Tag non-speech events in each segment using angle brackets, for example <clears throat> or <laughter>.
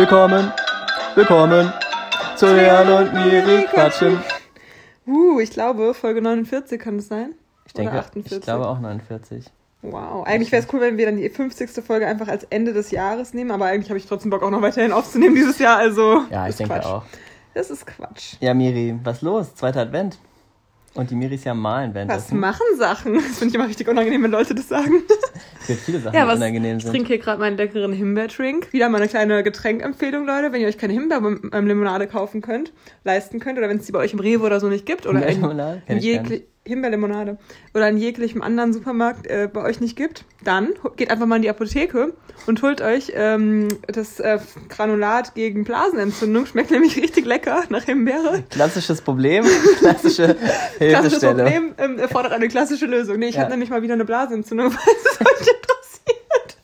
Willkommen, willkommen zu Leon und Miri quatschen. Uh, ich glaube, Folge 49 kann das sein? Ich denke, ich glaube auch 49. Wow, eigentlich wäre es cool, wenn wir dann die 50. Folge einfach als Ende des Jahres nehmen, aber eigentlich habe ich trotzdem Bock auch noch weiterhin aufzunehmen dieses Jahr, also. Ja, ich denke Quatsch. auch. Das ist Quatsch. Ja, Miri, was los? Zweiter Advent. Und die Miri ist ja Malen Was währenddessen. machen Sachen? Das finde ich immer richtig unangenehm, wenn Leute das sagen. Es gibt viele Sachen, Ja, die was, unangenehm ich sind. trinke hier gerade meinen leckeren Himbeertrink. Wieder mal eine kleine Getränkempfehlung, Leute. Wenn ihr euch keine Himbeerlimonade kaufen könnt, leisten könnt, oder wenn es die bei euch im Rewe oder so nicht gibt, oder in, in ich jegli Himbeerlimonade oder in jeglichem anderen Supermarkt äh, bei euch nicht gibt, dann geht einfach mal in die Apotheke und holt euch ähm, das äh, Granulat gegen Blasenentzündung. Schmeckt nämlich richtig lecker nach Himbeere. Klassisches Problem, <laughs> klassische Klassisches Hilfestelle. Problem ähm, erfordert eine klassische Lösung. Nee, ich Ja. habe nämlich mal wieder eine Blasenentzündung, <laughs> falls es euch interessiert.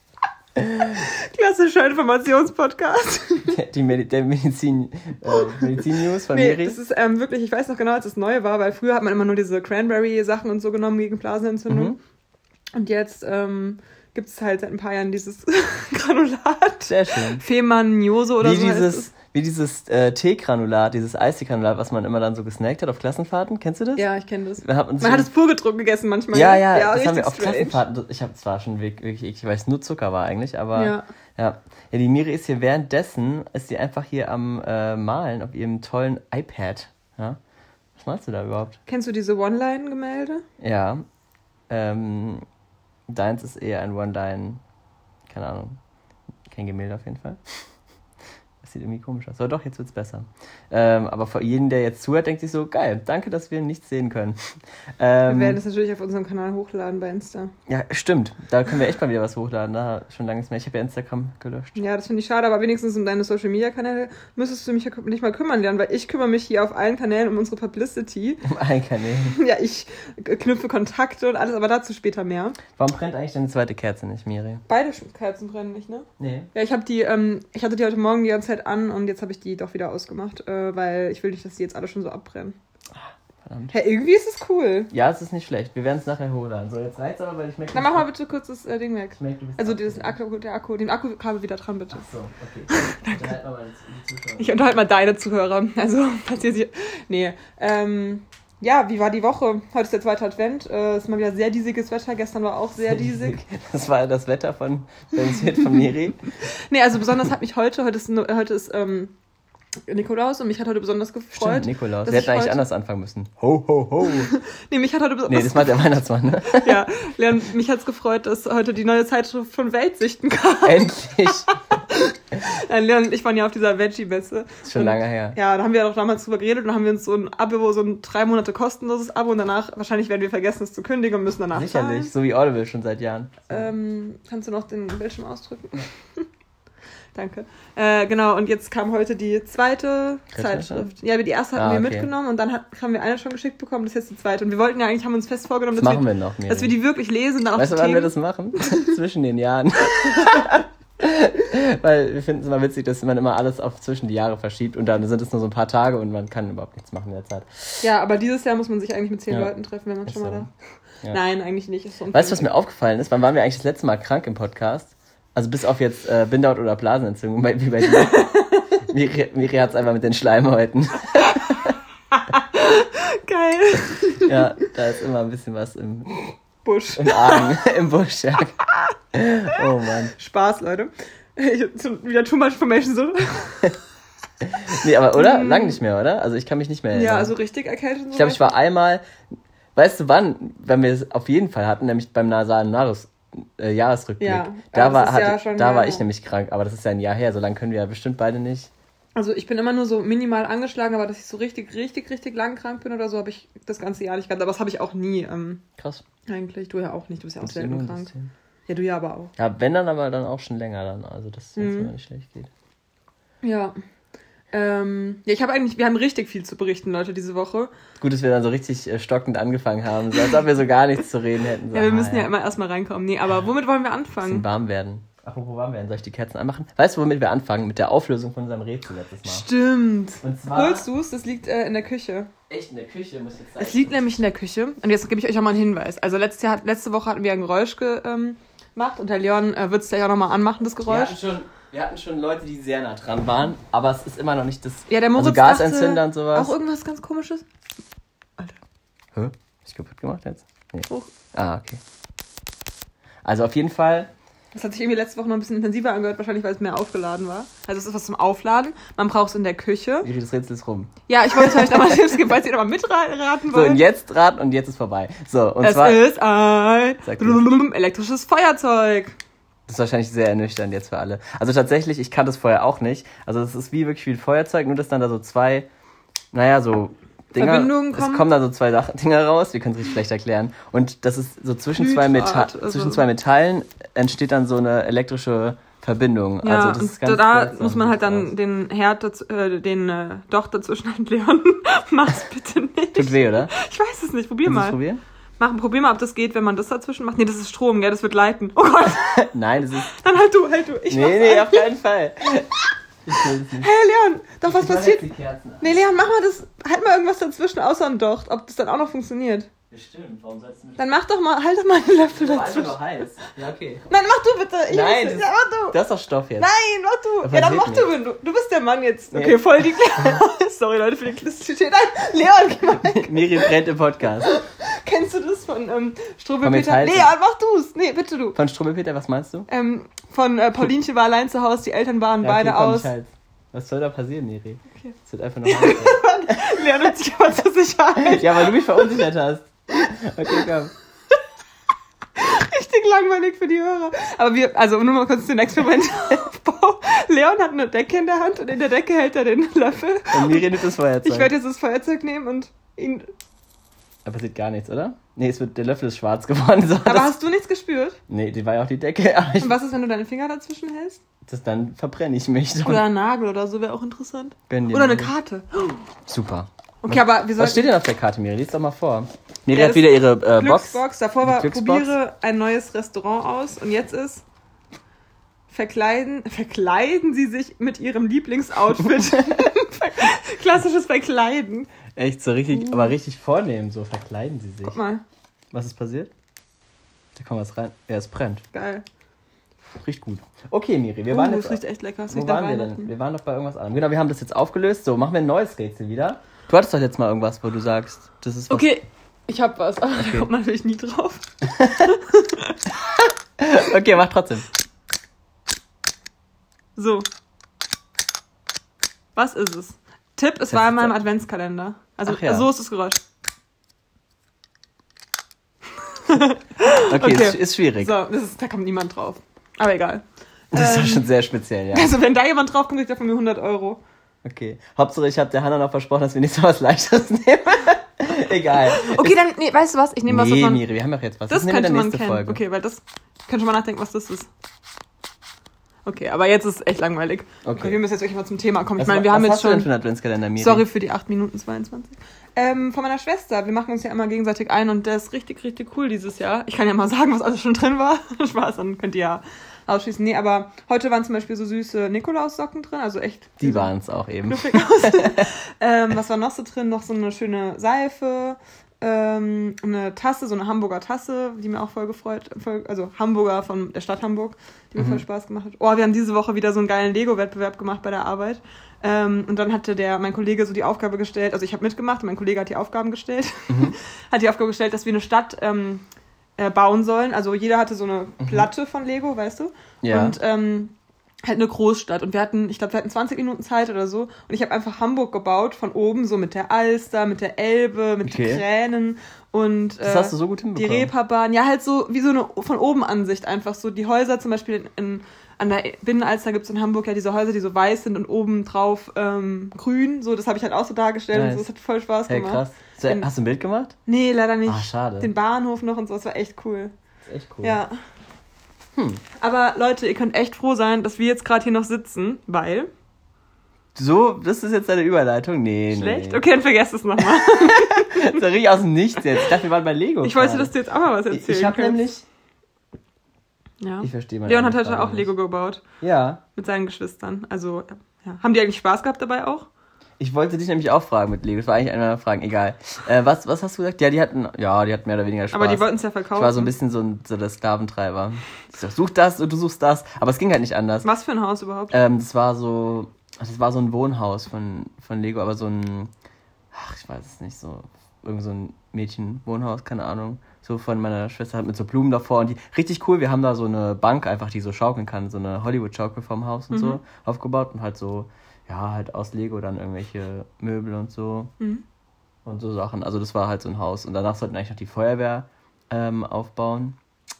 Klassischer Informationspodcast. <laughs> Die Medi der Medizin, äh, Medizin-News von Nee, Miri. das ist ähm, wirklich, ich weiß noch genau, als es neu war, weil früher hat man immer nur diese Cranberry-Sachen und so genommen gegen Blasenentzündung. Mhm. Und jetzt ähm, gibt es halt seit ein paar Jahren dieses <laughs> Granulat. Sehr schön. Fehmarniose oder Wie so heißt dieses, es. Wie dieses äh, Teegranulat, dieses Eistee-Granulat, was man immer dann so gesnackt hat auf Klassenfahrten. Kennst du das? Ja, ich kenne das. Wir haben uns Man so- hat es pur getrunken gegessen manchmal. Ja, ne? ja, das richtig haben wir auf strange. Klassenfahrten. Ich habe zwar schon wirklich, wirklich eklig, weil es nur Zucker war eigentlich, aber Ja. ja. Ja, die Miri ist hier währenddessen, ist sie einfach hier am äh, Malen auf ihrem tollen iPad. Ja. Was malst du da überhaupt? Kennst du diese One-Line-Gemälde? Ja. Ähm, deins ist eher ein One-Line, keine Ahnung, kein Gemälde auf jeden Fall. Das sieht irgendwie komisch aus. Aber doch, jetzt wird's besser. Ähm, aber für jeden, der jetzt zuhört, denkt sich so, geil, danke, dass wir nichts sehen können. <laughs> Wir Ähm, werden das natürlich auf unserem Kanal hochladen bei Insta. ja, stimmt. Da können wir echt mal wieder was hochladen. Da schon lange nicht mehr. Ich habe ja Instagram gelöscht. Ja, das finde ich schade, aber wenigstens um deine Social Media Kanäle müsstest du mich ja nicht mal kümmern lernen, weil ich kümmere mich hier auf allen Kanälen um unsere Publicity. <laughs> Um allen Kanälen. Ja, ich knüpfe Kontakte und alles, aber dazu später mehr. Warum brennt eigentlich deine zweite Kerze nicht, Miri? Beide Kerzen brennen nicht, ne? Nee. Ja, ich habe die, ähm, ich hatte die heute Morgen die ganze Zeit an und jetzt habe ich die doch wieder ausgemacht, äh, weil ich will nicht, dass die jetzt alle schon so abbrennen. Verdammt. Ja, irgendwie ist es cool. Ja, es ist nicht schlecht. Wir werden es nachher hochladen. So, jetzt reicht's aber, weil ich merke... Dann mach mal bitte kurz das äh, Ding weg. Ich merke, du bist Also dieses Akku, der Akku, den Akkukabel wieder dran, bitte. Ach so, okay. <laughs> Unterhalt mal meine Zuschauer. Ich unterhalte mal deine Zuhörer. Also, falls ihr sie. Nee. Ähm, ja, wie war die Woche? Heute ist der zweite Advent. Äh, ist mal wieder sehr diesiges Wetter. Gestern war auch sehr <laughs> diesig. Das war das Wetter von Senseit von Miri. <laughs> Nee, also besonders hat mich heute, heute ist, heute ist ähm, Nikolaus und mich hat heute besonders gefreut. Stimmt, Nikolaus. ich hätten eigentlich anders anfangen müssen. Ho, ho, ho. <laughs> Nee, mich hat heute Nee, besonders das macht der Weihnachtsmann, ne? <laughs> ja, Leon, mich hat's gefreut, dass heute die neue Zeitschrift von Weltsichten kam. Endlich. <laughs> Nein, Leon und ich waren ja auf dieser Veggie-Messe. Ist schon Und- lange her. Ja, da haben wir ja doch damals drüber geredet und dann haben wir uns so ein Abo, so ein drei Monate kostenloses Abo und danach, wahrscheinlich werden wir vergessen, es zu kündigen und müssen danach Sicherlich. zahlen. So wie Audible schon seit Jahren. Ähm, kannst du noch den Bildschirm ausdrücken? Danke. Äh, genau, und jetzt kam heute die zweite Zeitschrift. Ja, aber die erste hatten Ah, wir okay. mitgenommen und dann hat, haben wir eine schon geschickt bekommen, das ist jetzt die zweite. Und wir wollten ja eigentlich, haben uns fest vorgenommen, Das dass, machen wir, wir noch, dass wir die wirklich lesen. Dann Weißt du, wann wir das machen? <laughs> zwischen den Jahren. <laughs> Weil wir finden es immer witzig, dass man immer alles auf zwischen die Jahre verschiebt und dann sind es nur so ein paar Tage und man kann überhaupt nichts machen in der Zeit. Ja, aber dieses Jahr muss man sich eigentlich mit zehn Ja. Leuten treffen, wenn man Ist schon mal so. da. Ja. Nein, eigentlich nicht. Weißt du, was mir aufgefallen ist? Wann waren wir eigentlich das letzte Mal krank im Podcast? Also bis auf jetzt äh, Bindehaut oder Blasenentzündung, bei- wie bei dir. <laughs> Miri, Miri hat es einfach mit den Schleimhäuten. Geil. <laughs> Ja, da ist immer ein bisschen was im, Busch. im Argen, <laughs> im Busch. Ja. Oh Mann. Spaß, Leute. Ich, wieder too much information so. Nee, aber oder? Lang nicht mehr, oder? Also ich kann mich nicht mehr erinnern. Ja, also richtig erkältet. ich glaube, ich war einmal, weißt du wann, wenn wir es auf jeden Fall hatten, nämlich beim nasalen Narus, äh, Jahresrückblick. Ja, da war, ist ja da war ich nämlich krank, aber das ist ja ein Jahr her, so lange können wir ja bestimmt beide nicht. Also ich bin immer nur so minimal angeschlagen, aber dass ich so richtig, richtig, richtig lang krank bin oder so, habe ich das ganze Jahr nicht gehabt. Aber das habe ich auch nie ähm, Krass. eigentlich. Du ja auch nicht, du bist ja auch selten krank. Ja, du ja aber auch. Ja, wenn dann aber dann auch schon länger dann, also dass es Mhm. immer nicht schlecht geht. Ja. Ähm, ja, ich habe eigentlich, wir haben richtig viel zu berichten, Leute, diese Woche. Gut, dass wir dann so richtig äh, stockend angefangen haben, so als ob wir so gar nichts zu reden hätten. So, Ja, wir ah, müssen ja, immer erstmal reinkommen. Nee, aber womit wollen wir Bisschen anfangen? warm werden. Apropos warm werden, soll ich die Kerzen anmachen? Weißt du, womit wir anfangen? Mit der Auflösung von unserem Rätsel letztes Mal. Stimmt. Und zwar. Holst du es? Das liegt äh, in der Küche. Echt in der Küche, muss ich jetzt sagen. Es liegt nämlich in der Küche. Und jetzt gebe ich euch auch mal einen Hinweis. Also letztes Jahr, letzte Woche hatten wir ein Geräusch ge, ähm, gemacht und der Leon äh, wird es gleich auch nochmal anmachen, das Wir Geräusch. hatten schon Wir hatten schon Leute, die sehr nah dran waren, aber es ist immer noch nicht das. Ja, der Moritz also Gasentzünder und sowas. Auch irgendwas ganz komisches. Hä? Ist kaputt gemacht jetzt? Nee. Hoch. Ah, okay. Also auf jeden Fall. Das hat sich irgendwie letzte Woche noch ein bisschen intensiver angehört, wahrscheinlich weil es mehr aufgeladen war. Also es ist was zum Aufladen. Man braucht es in der Küche. Wie das Rätsel ist rum. Ja, ich wollte euch da mal Tipps geben, falls ihr da mal mitraten So, und wollt. jetzt raten und jetzt ist vorbei. So, und es zwar. ist ein elektrisches Feuerzeug. Das ist wahrscheinlich sehr ernüchternd jetzt für alle. Also tatsächlich, ich kannte es vorher auch nicht. Also es ist wie wirklich wie ein Feuerzeug, nur dass dann da so zwei, naja, so Dinger. Es kommen. da so zwei <laughs> Dinger raus, wir können es richtig schlecht erklären. Und das ist so zwischen zwei, Meta also- zwischen zwei Metallen entsteht dann so eine elektrische Verbindung. Ja, also das und ist ganz da muss man halt dann aus. den Herd, dazu, äh, den äh, doch dazwischen <laughs> Leon. Mach's bitte nicht. Tut weh, oder? Ich weiß es nicht, probier es mal. probieren? Mach, probier mal, ob das geht, wenn man das dazwischen macht. Nee, das ist Strom, gell, das wird leiten. Oh Gott, <laughs> Nein, das ist. dann halt du, halt du. Ich Nee, nee, auf keinen Fall. <laughs> Hey Leon, doch was passiert? Nee, Leon, mach mal das, halt mal irgendwas dazwischen, außer ein Docht, ob das dann auch noch funktioniert. Bestimmt, warum sollst du mit Dann mach doch mal, halt doch mal einen Löffel einfach dazwischen. nur heiß? Ja, okay. Nein, mach du bitte. Ich Nein, das- Ja, mach du. Das ist doch Stoff jetzt. Nein, mach du. Ja, dann mach du, wenn du. Du bist der Mann jetzt. Nee. Okay, voll die <laughs> Sorry, Leute, für die Klistigkeit. Nein, Leon, geh mal weg. <laughs> Brennt im Podcast. Kennst du das von ähm, Peter? Metallchen. Leon, mach du's. Nee, bitte du. Von Strubbelpeter, was meinst du? Ähm, von äh, Paulinchen war allein zu Hause, die Eltern waren Ja, beide aus. halt. Was soll da passieren, Miri? Okay. Es wird einfach nur. <laughs> Leon nimmt sich aber zur Sicherheit. ja, weil du mich verunsichert hast. Okay, komm. Richtig langweilig für die Hörer. Aber wir, also nur mal kurz den Experimentaufbau. Leon hat eine Decke in der Hand und in der Decke hält er den Löffel. Und Miri nimmt das Feuerzeug. Ich werde jetzt das Feuerzeug nehmen und ihn. Da passiert gar nichts, oder? Nee, es wird, der Löffel ist schwarz geworden. <laughs> So, Aber das, hast du nichts gespürt? nee, die war ja auch die Decke. <laughs> Ich, Und was ist, wenn du deine Finger dazwischen hältst? das, dann verbrenne ich mich. Oder ein Nagel oder so wäre auch interessant. Oder eine. Karte. Super. Okay, aber wir Was steht denn auf der Karte, Miri? Lies doch mal vor. Miri Ja, hat das wieder ihre äh, Box. Glücksbox. Davor Die war, probiere ein neues Restaurant aus. Und jetzt ist. Verkleiden, <laughs> verkleiden Sie sich mit Ihrem Lieblingsoutfit. <laughs> Klassisches Verkleiden. Echt so richtig, aber richtig vornehm, so verkleiden sie sich. Guck mal, Was ist passiert? Da kommt was rein. Ja, es brennt. geil. Riecht gut. Okay, Miri, wir Uh, waren das jetzt. riecht echt lecker. Das Wo waren wir denn? Wir waren doch bei irgendwas anderem. Genau, wir haben das jetzt aufgelöst. So, machen wir ein neues Rätsel wieder. Du hattest doch jetzt mal irgendwas, wo du sagst, das ist was. Okay, ich hab was, aber da kommt natürlich nie drauf. <laughs> Okay, mach trotzdem. So. Was ist es? Tipp, es Das war in meinem Adventskalender. Also Ach ja. so ist das Geräusch. Okay, <laughs> Okay. Ist, ist schwierig. So, ist, da kommt niemand drauf. Aber egal. Das ist Ähm, doch schon sehr speziell, ja. <laughs> Also wenn da jemand drauf kommt, kriegt er von mir 100 Euro. Okay. Hauptsache, ich habe der Hanna noch versprochen, dass wir nicht so was Leichteres <laughs> nehmen. Egal. Okay, dann, nee, weißt du was? Ich nehme was, nee, man... Miri, wir haben doch jetzt was. Das wir könnte man kennen. Folge. Okay, weil das... Ich könnte schon mal nachdenken, was das ist. Okay, aber jetzt ist es echt langweilig. Okay. wir müssen jetzt wirklich mal zum Thema kommen. Ich Was- meine, wir haben jetzt schon... für Adventskalender, Miri? Sorry für die 8 Minuten 22. Ähm, von meiner Schwester. Wir machen uns ja immer gegenseitig ein und der ist richtig, richtig cool dieses Jahr. Ich kann ja mal sagen, was alles schon drin war. <laughs> Spaß, dann könnt ihr ja ausschließen. Nee, aber heute waren zum Beispiel so süße Nikolaussocken drin, also echt. Die waren es auch eben. <laughs> ähm, was war noch so drin? Noch so eine schöne Seife, ähm, eine Tasse, so eine Hamburger Tasse, die mir auch voll gefreut, voll, also Hamburger von der Stadt Hamburg, die mir Mhm. voll Spaß gemacht hat. Oh, wir haben diese Woche wieder so einen geilen Lego-Wettbewerb gemacht bei der Arbeit. Ähm, und dann hatte der, mein Kollege so die Aufgabe gestellt, also ich habe mitgemacht und mein Kollege hat die Aufgaben gestellt, Mhm. <laughs> hat die Aufgabe gestellt, dass wir eine Stadt ähm, äh, bauen sollen. Also jeder hatte so eine Platte von Lego, weißt du? Mhm. Ja. Und ähm, halt eine Großstadt. Und wir hatten, ich glaube, wir hatten 20 Minuten Zeit oder so. Und ich habe einfach Hamburg gebaut, von oben, so mit der Alster, mit der Elbe, mit Okay. den Kränen und Das äh, hast du so gut die hinbekommen. Reeperbahn. Ja, halt so wie so eine von oben Ansicht einfach so. Die Häuser zum Beispiel in, in, an der Binnenalster gibt es in Hamburg ja diese Häuser, die so weiß sind und oben drauf ähm, grün. So, das habe ich halt auch so dargestellt und Nice. so. Das hat voll Spaß Hey, gemacht. krass. So, In- hast du ein Bild gemacht? Nee, leider nicht. Ah, schade. Den Bahnhof noch und so, das war echt cool. Das ist echt cool. Ja. Hm. Aber Leute, ihr könnt echt froh sein, dass wir jetzt gerade hier noch sitzen, weil. So, das ist jetzt deine Überleitung? Nee, Schlecht? nee. Okay, dann vergesst es nochmal. Das <laughs> doch richtig aus dem Nichts jetzt. Ich dachte, wir waren bei Lego. Ich wollte, dass du jetzt auch mal was Ich, erzählen ich habe nämlich... Ja. Ich verstehe mal. Leon hat heute auch Lego gebaut. Ja. Mit seinen Geschwistern. Also, ja. Haben die eigentlich Spaß gehabt dabei auch? Ich wollte dich nämlich auch fragen mit Lego. Das war eigentlich eine meiner Fragen. Egal. Äh, was, was hast du gesagt? Ja, die hatten, ja, die hatten mehr oder weniger Spaß. Aber die wollten es ja verkaufen. Ich war so ein bisschen so, ein, so der Sklaventreiber. Ich so, such das und du suchst das. Aber es ging halt nicht anders. Was für ein Haus überhaupt? Ähm, das war so, das war so ein Wohnhaus von, von Lego, aber so ein, ach, ich weiß es nicht, so, irgend so ein Mädchenwohnhaus, keine Ahnung. So von meiner Schwester mit so Blumen davor und die, richtig cool. Wir haben da so eine Bank einfach, die so schaukeln kann, so eine Hollywood-Schaukel vom Haus und Mhm. so aufgebaut und halt so, ja, halt aus Lego dann irgendwelche Möbel und so Mhm. und so Sachen. Also das war halt so ein Haus. Und danach sollten eigentlich noch die Feuerwehr ähm, aufbauen.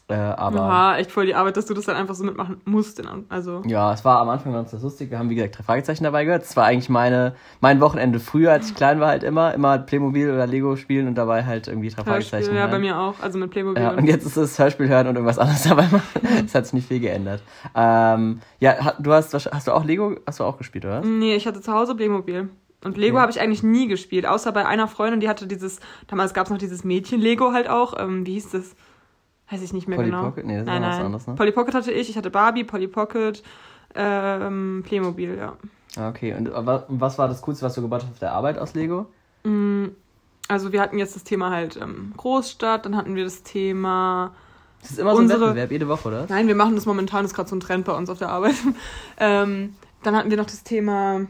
Äh, aber Oha, echt voll die Arbeit, dass du das dann einfach so mitmachen musst. Also, ja, es war am Anfang ganz lustig. Wir haben, wie gesagt, drei Fragezeichen dabei gehört. Es war eigentlich meine, mein Wochenende früher, als ich klein war, halt immer. Immer Playmobil oder Lego spielen und dabei halt irgendwie drei Fragezeichen Hörspiel, ja, hören. bei mir auch. Also mit Playmobil. Ja, und jetzt ist es Hörspiel hören und irgendwas anderes <laughs> dabei machen. Es hat sich nicht viel geändert. Ähm, ja, du hast, hast du auch Lego, hast du auch gespielt, oder? Nee, ich hatte zu Hause Playmobil. Und Lego Okay. habe ich eigentlich nie gespielt, außer bei einer Freundin, die hatte dieses, damals gab es noch dieses Mädchen-Lego halt auch. Ähm, wie hieß das? Weiß ich nicht mehr Polly genau. Pocket? Nee, das ist nein, was anderes, ne? Polly Pocket hatte ich, ich hatte Barbie, Polly Pocket, ähm, Playmobil, ja. Ah, Okay, und wa- was war das Coolste, was du gebaut hast auf der Arbeit aus Lego? Mm, Also wir hatten jetzt das Thema halt ähm, Großstadt, dann hatten wir das Thema Das ist immer so ein Unsere- Wettbewerb, jede Woche, oder? Nein, wir machen das momentan, das ist gerade so ein Trend bei uns auf der Arbeit. <laughs> ähm, dann hatten wir noch das Thema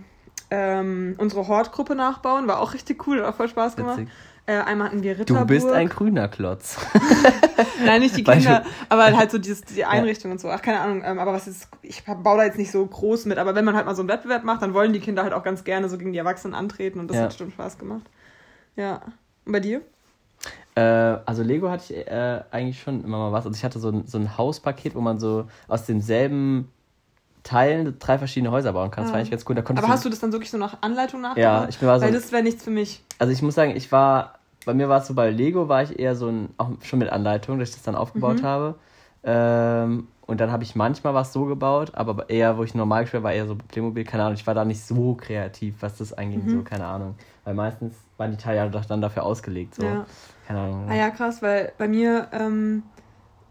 ähm, unsere Hortgruppe nachbauen, war auch richtig cool, hat auch voll Spaß gemacht. Witzig. Äh, einmal hatten wir Ritterburg. Du bist ein grüner Klotz. <laughs> Nein, nicht die Kinder, aber halt so dieses, die Einrichtung und so. Ach, keine Ahnung, ähm, aber was ist, ich baue da jetzt nicht so groß mit, aber wenn man halt mal so einen Wettbewerb macht, dann wollen die Kinder halt auch ganz gerne so gegen die Erwachsenen antreten und das Ja. hat bestimmt Spaß gemacht. Ja. Und bei dir? Äh, also Lego hatte ich äh, eigentlich schon immer mal was. Also ich hatte so ein, so ein Hauspaket, wo man so aus demselben Teilen drei verschiedene Häuser bauen kann. Das war Ah. eigentlich ganz cool. Da Aber hast du das dann wirklich so nach Anleitung nachgebaut? Ja, ich war so. Weil das wäre nichts für mich. Also ich muss sagen, ich war, bei mir war es so, bei Lego war ich eher so ein, auch schon mit Anleitung, dass ich das dann aufgebaut Mhm. habe. Ähm, und dann habe ich manchmal was so gebaut, aber eher, wo ich normal gespielt habe, war eher so Playmobil, keine Ahnung, ich war da nicht so kreativ, was das anging, Mhm. so, keine Ahnung. Weil meistens waren die Teile ja doch dann dafür ausgelegt, so. Ja. Keine Ahnung. Ah ja, krass, weil bei mir, ähm,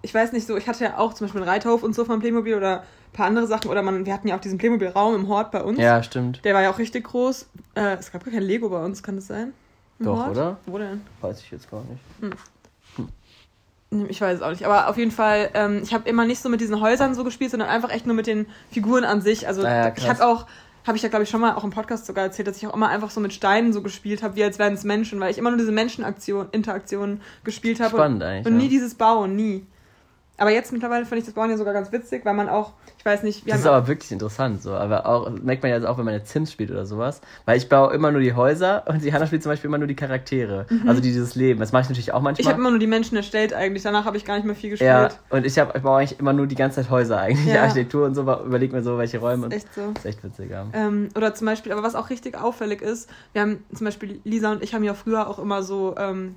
ich weiß nicht so, ich hatte ja auch zum Beispiel einen Reiterhof und so von Playmobil oder ein paar andere Sachen. Oder man, wir hatten ja auch diesen Playmobil-Raum im Hort bei uns. Ja, stimmt. Der war ja auch richtig groß. Äh, es gab gar kein Lego bei uns, kann das sein? Doch, Hort? oder? Wo denn? Weiß ich jetzt gar nicht. Hm, Ich weiß es auch nicht. Aber auf jeden Fall, ähm, ich habe immer nicht so mit diesen Häusern so gespielt, sondern einfach echt nur mit den Figuren an sich. Also Ah ja, ich habe auch, habe ich ja glaube ich schon mal auch im Podcast sogar erzählt, dass ich auch immer einfach so mit Steinen so gespielt habe, wie als wären es Menschen, weil ich immer nur diese Menschenaktion, Interaktionen gespielt habe. Spannend und, eigentlich. Und nie ja. dieses Bauen, nie. Aber jetzt mittlerweile finde ich das Bauen ja sogar ganz witzig, weil man auch, ich weiß nicht, wir Das ist aber wirklich interessant, so. Aber auch, merkt man jetzt auch, wenn man jetzt Sims spielt oder sowas. Weil ich baue immer nur die Häuser <laughs> und die Hanna spielt zum Beispiel immer nur die Charaktere. Also die dieses Leben. Das mache ich natürlich auch ich manchmal. habe immer nur die Menschen erstellt eigentlich. Danach habe ich gar nicht mehr viel gespielt. ja, und ich, hab, ich baue eigentlich immer nur die ganze Zeit Häuser eigentlich. Ja. Architektur und so, überleg mir so, welche Räume. Und Echt so. das ist echt witzig, ja. Ähm, oder zum Beispiel, aber was auch richtig auffällig ist, wir haben zum Beispiel, Lisa und ich haben ja früher auch immer so, ähm,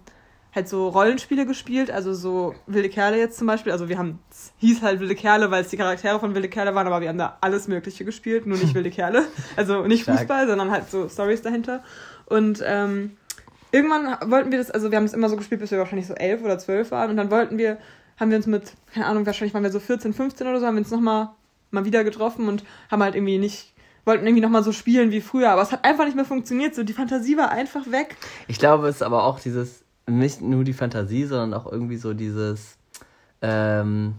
halt so Rollenspiele gespielt, also so wilde Kerle jetzt zum Beispiel. Also wir haben, es hieß halt wilde Kerle, weil es die Charaktere von wilde Kerle waren, aber wir haben da alles Mögliche gespielt, nur nicht <laughs> wilde Kerle. Also nicht Stark. Fußball, sondern halt so Stories dahinter. Und ähm, irgendwann wollten wir das, also wir haben es immer so gespielt, bis wir wahrscheinlich so elf oder zwölf waren. Und dann wollten wir, haben wir uns mit, keine Ahnung, wahrscheinlich waren wir so 14, 15 oder so, haben wir uns nochmal mal wieder getroffen und haben halt irgendwie nicht, wollten irgendwie nochmal so spielen wie früher. Aber es hat einfach nicht mehr funktioniert. So, die Fantasie war einfach weg. Ich glaube, es ist aber auch dieses, nicht nur die Fantasie, sondern auch irgendwie so dieses, ähm,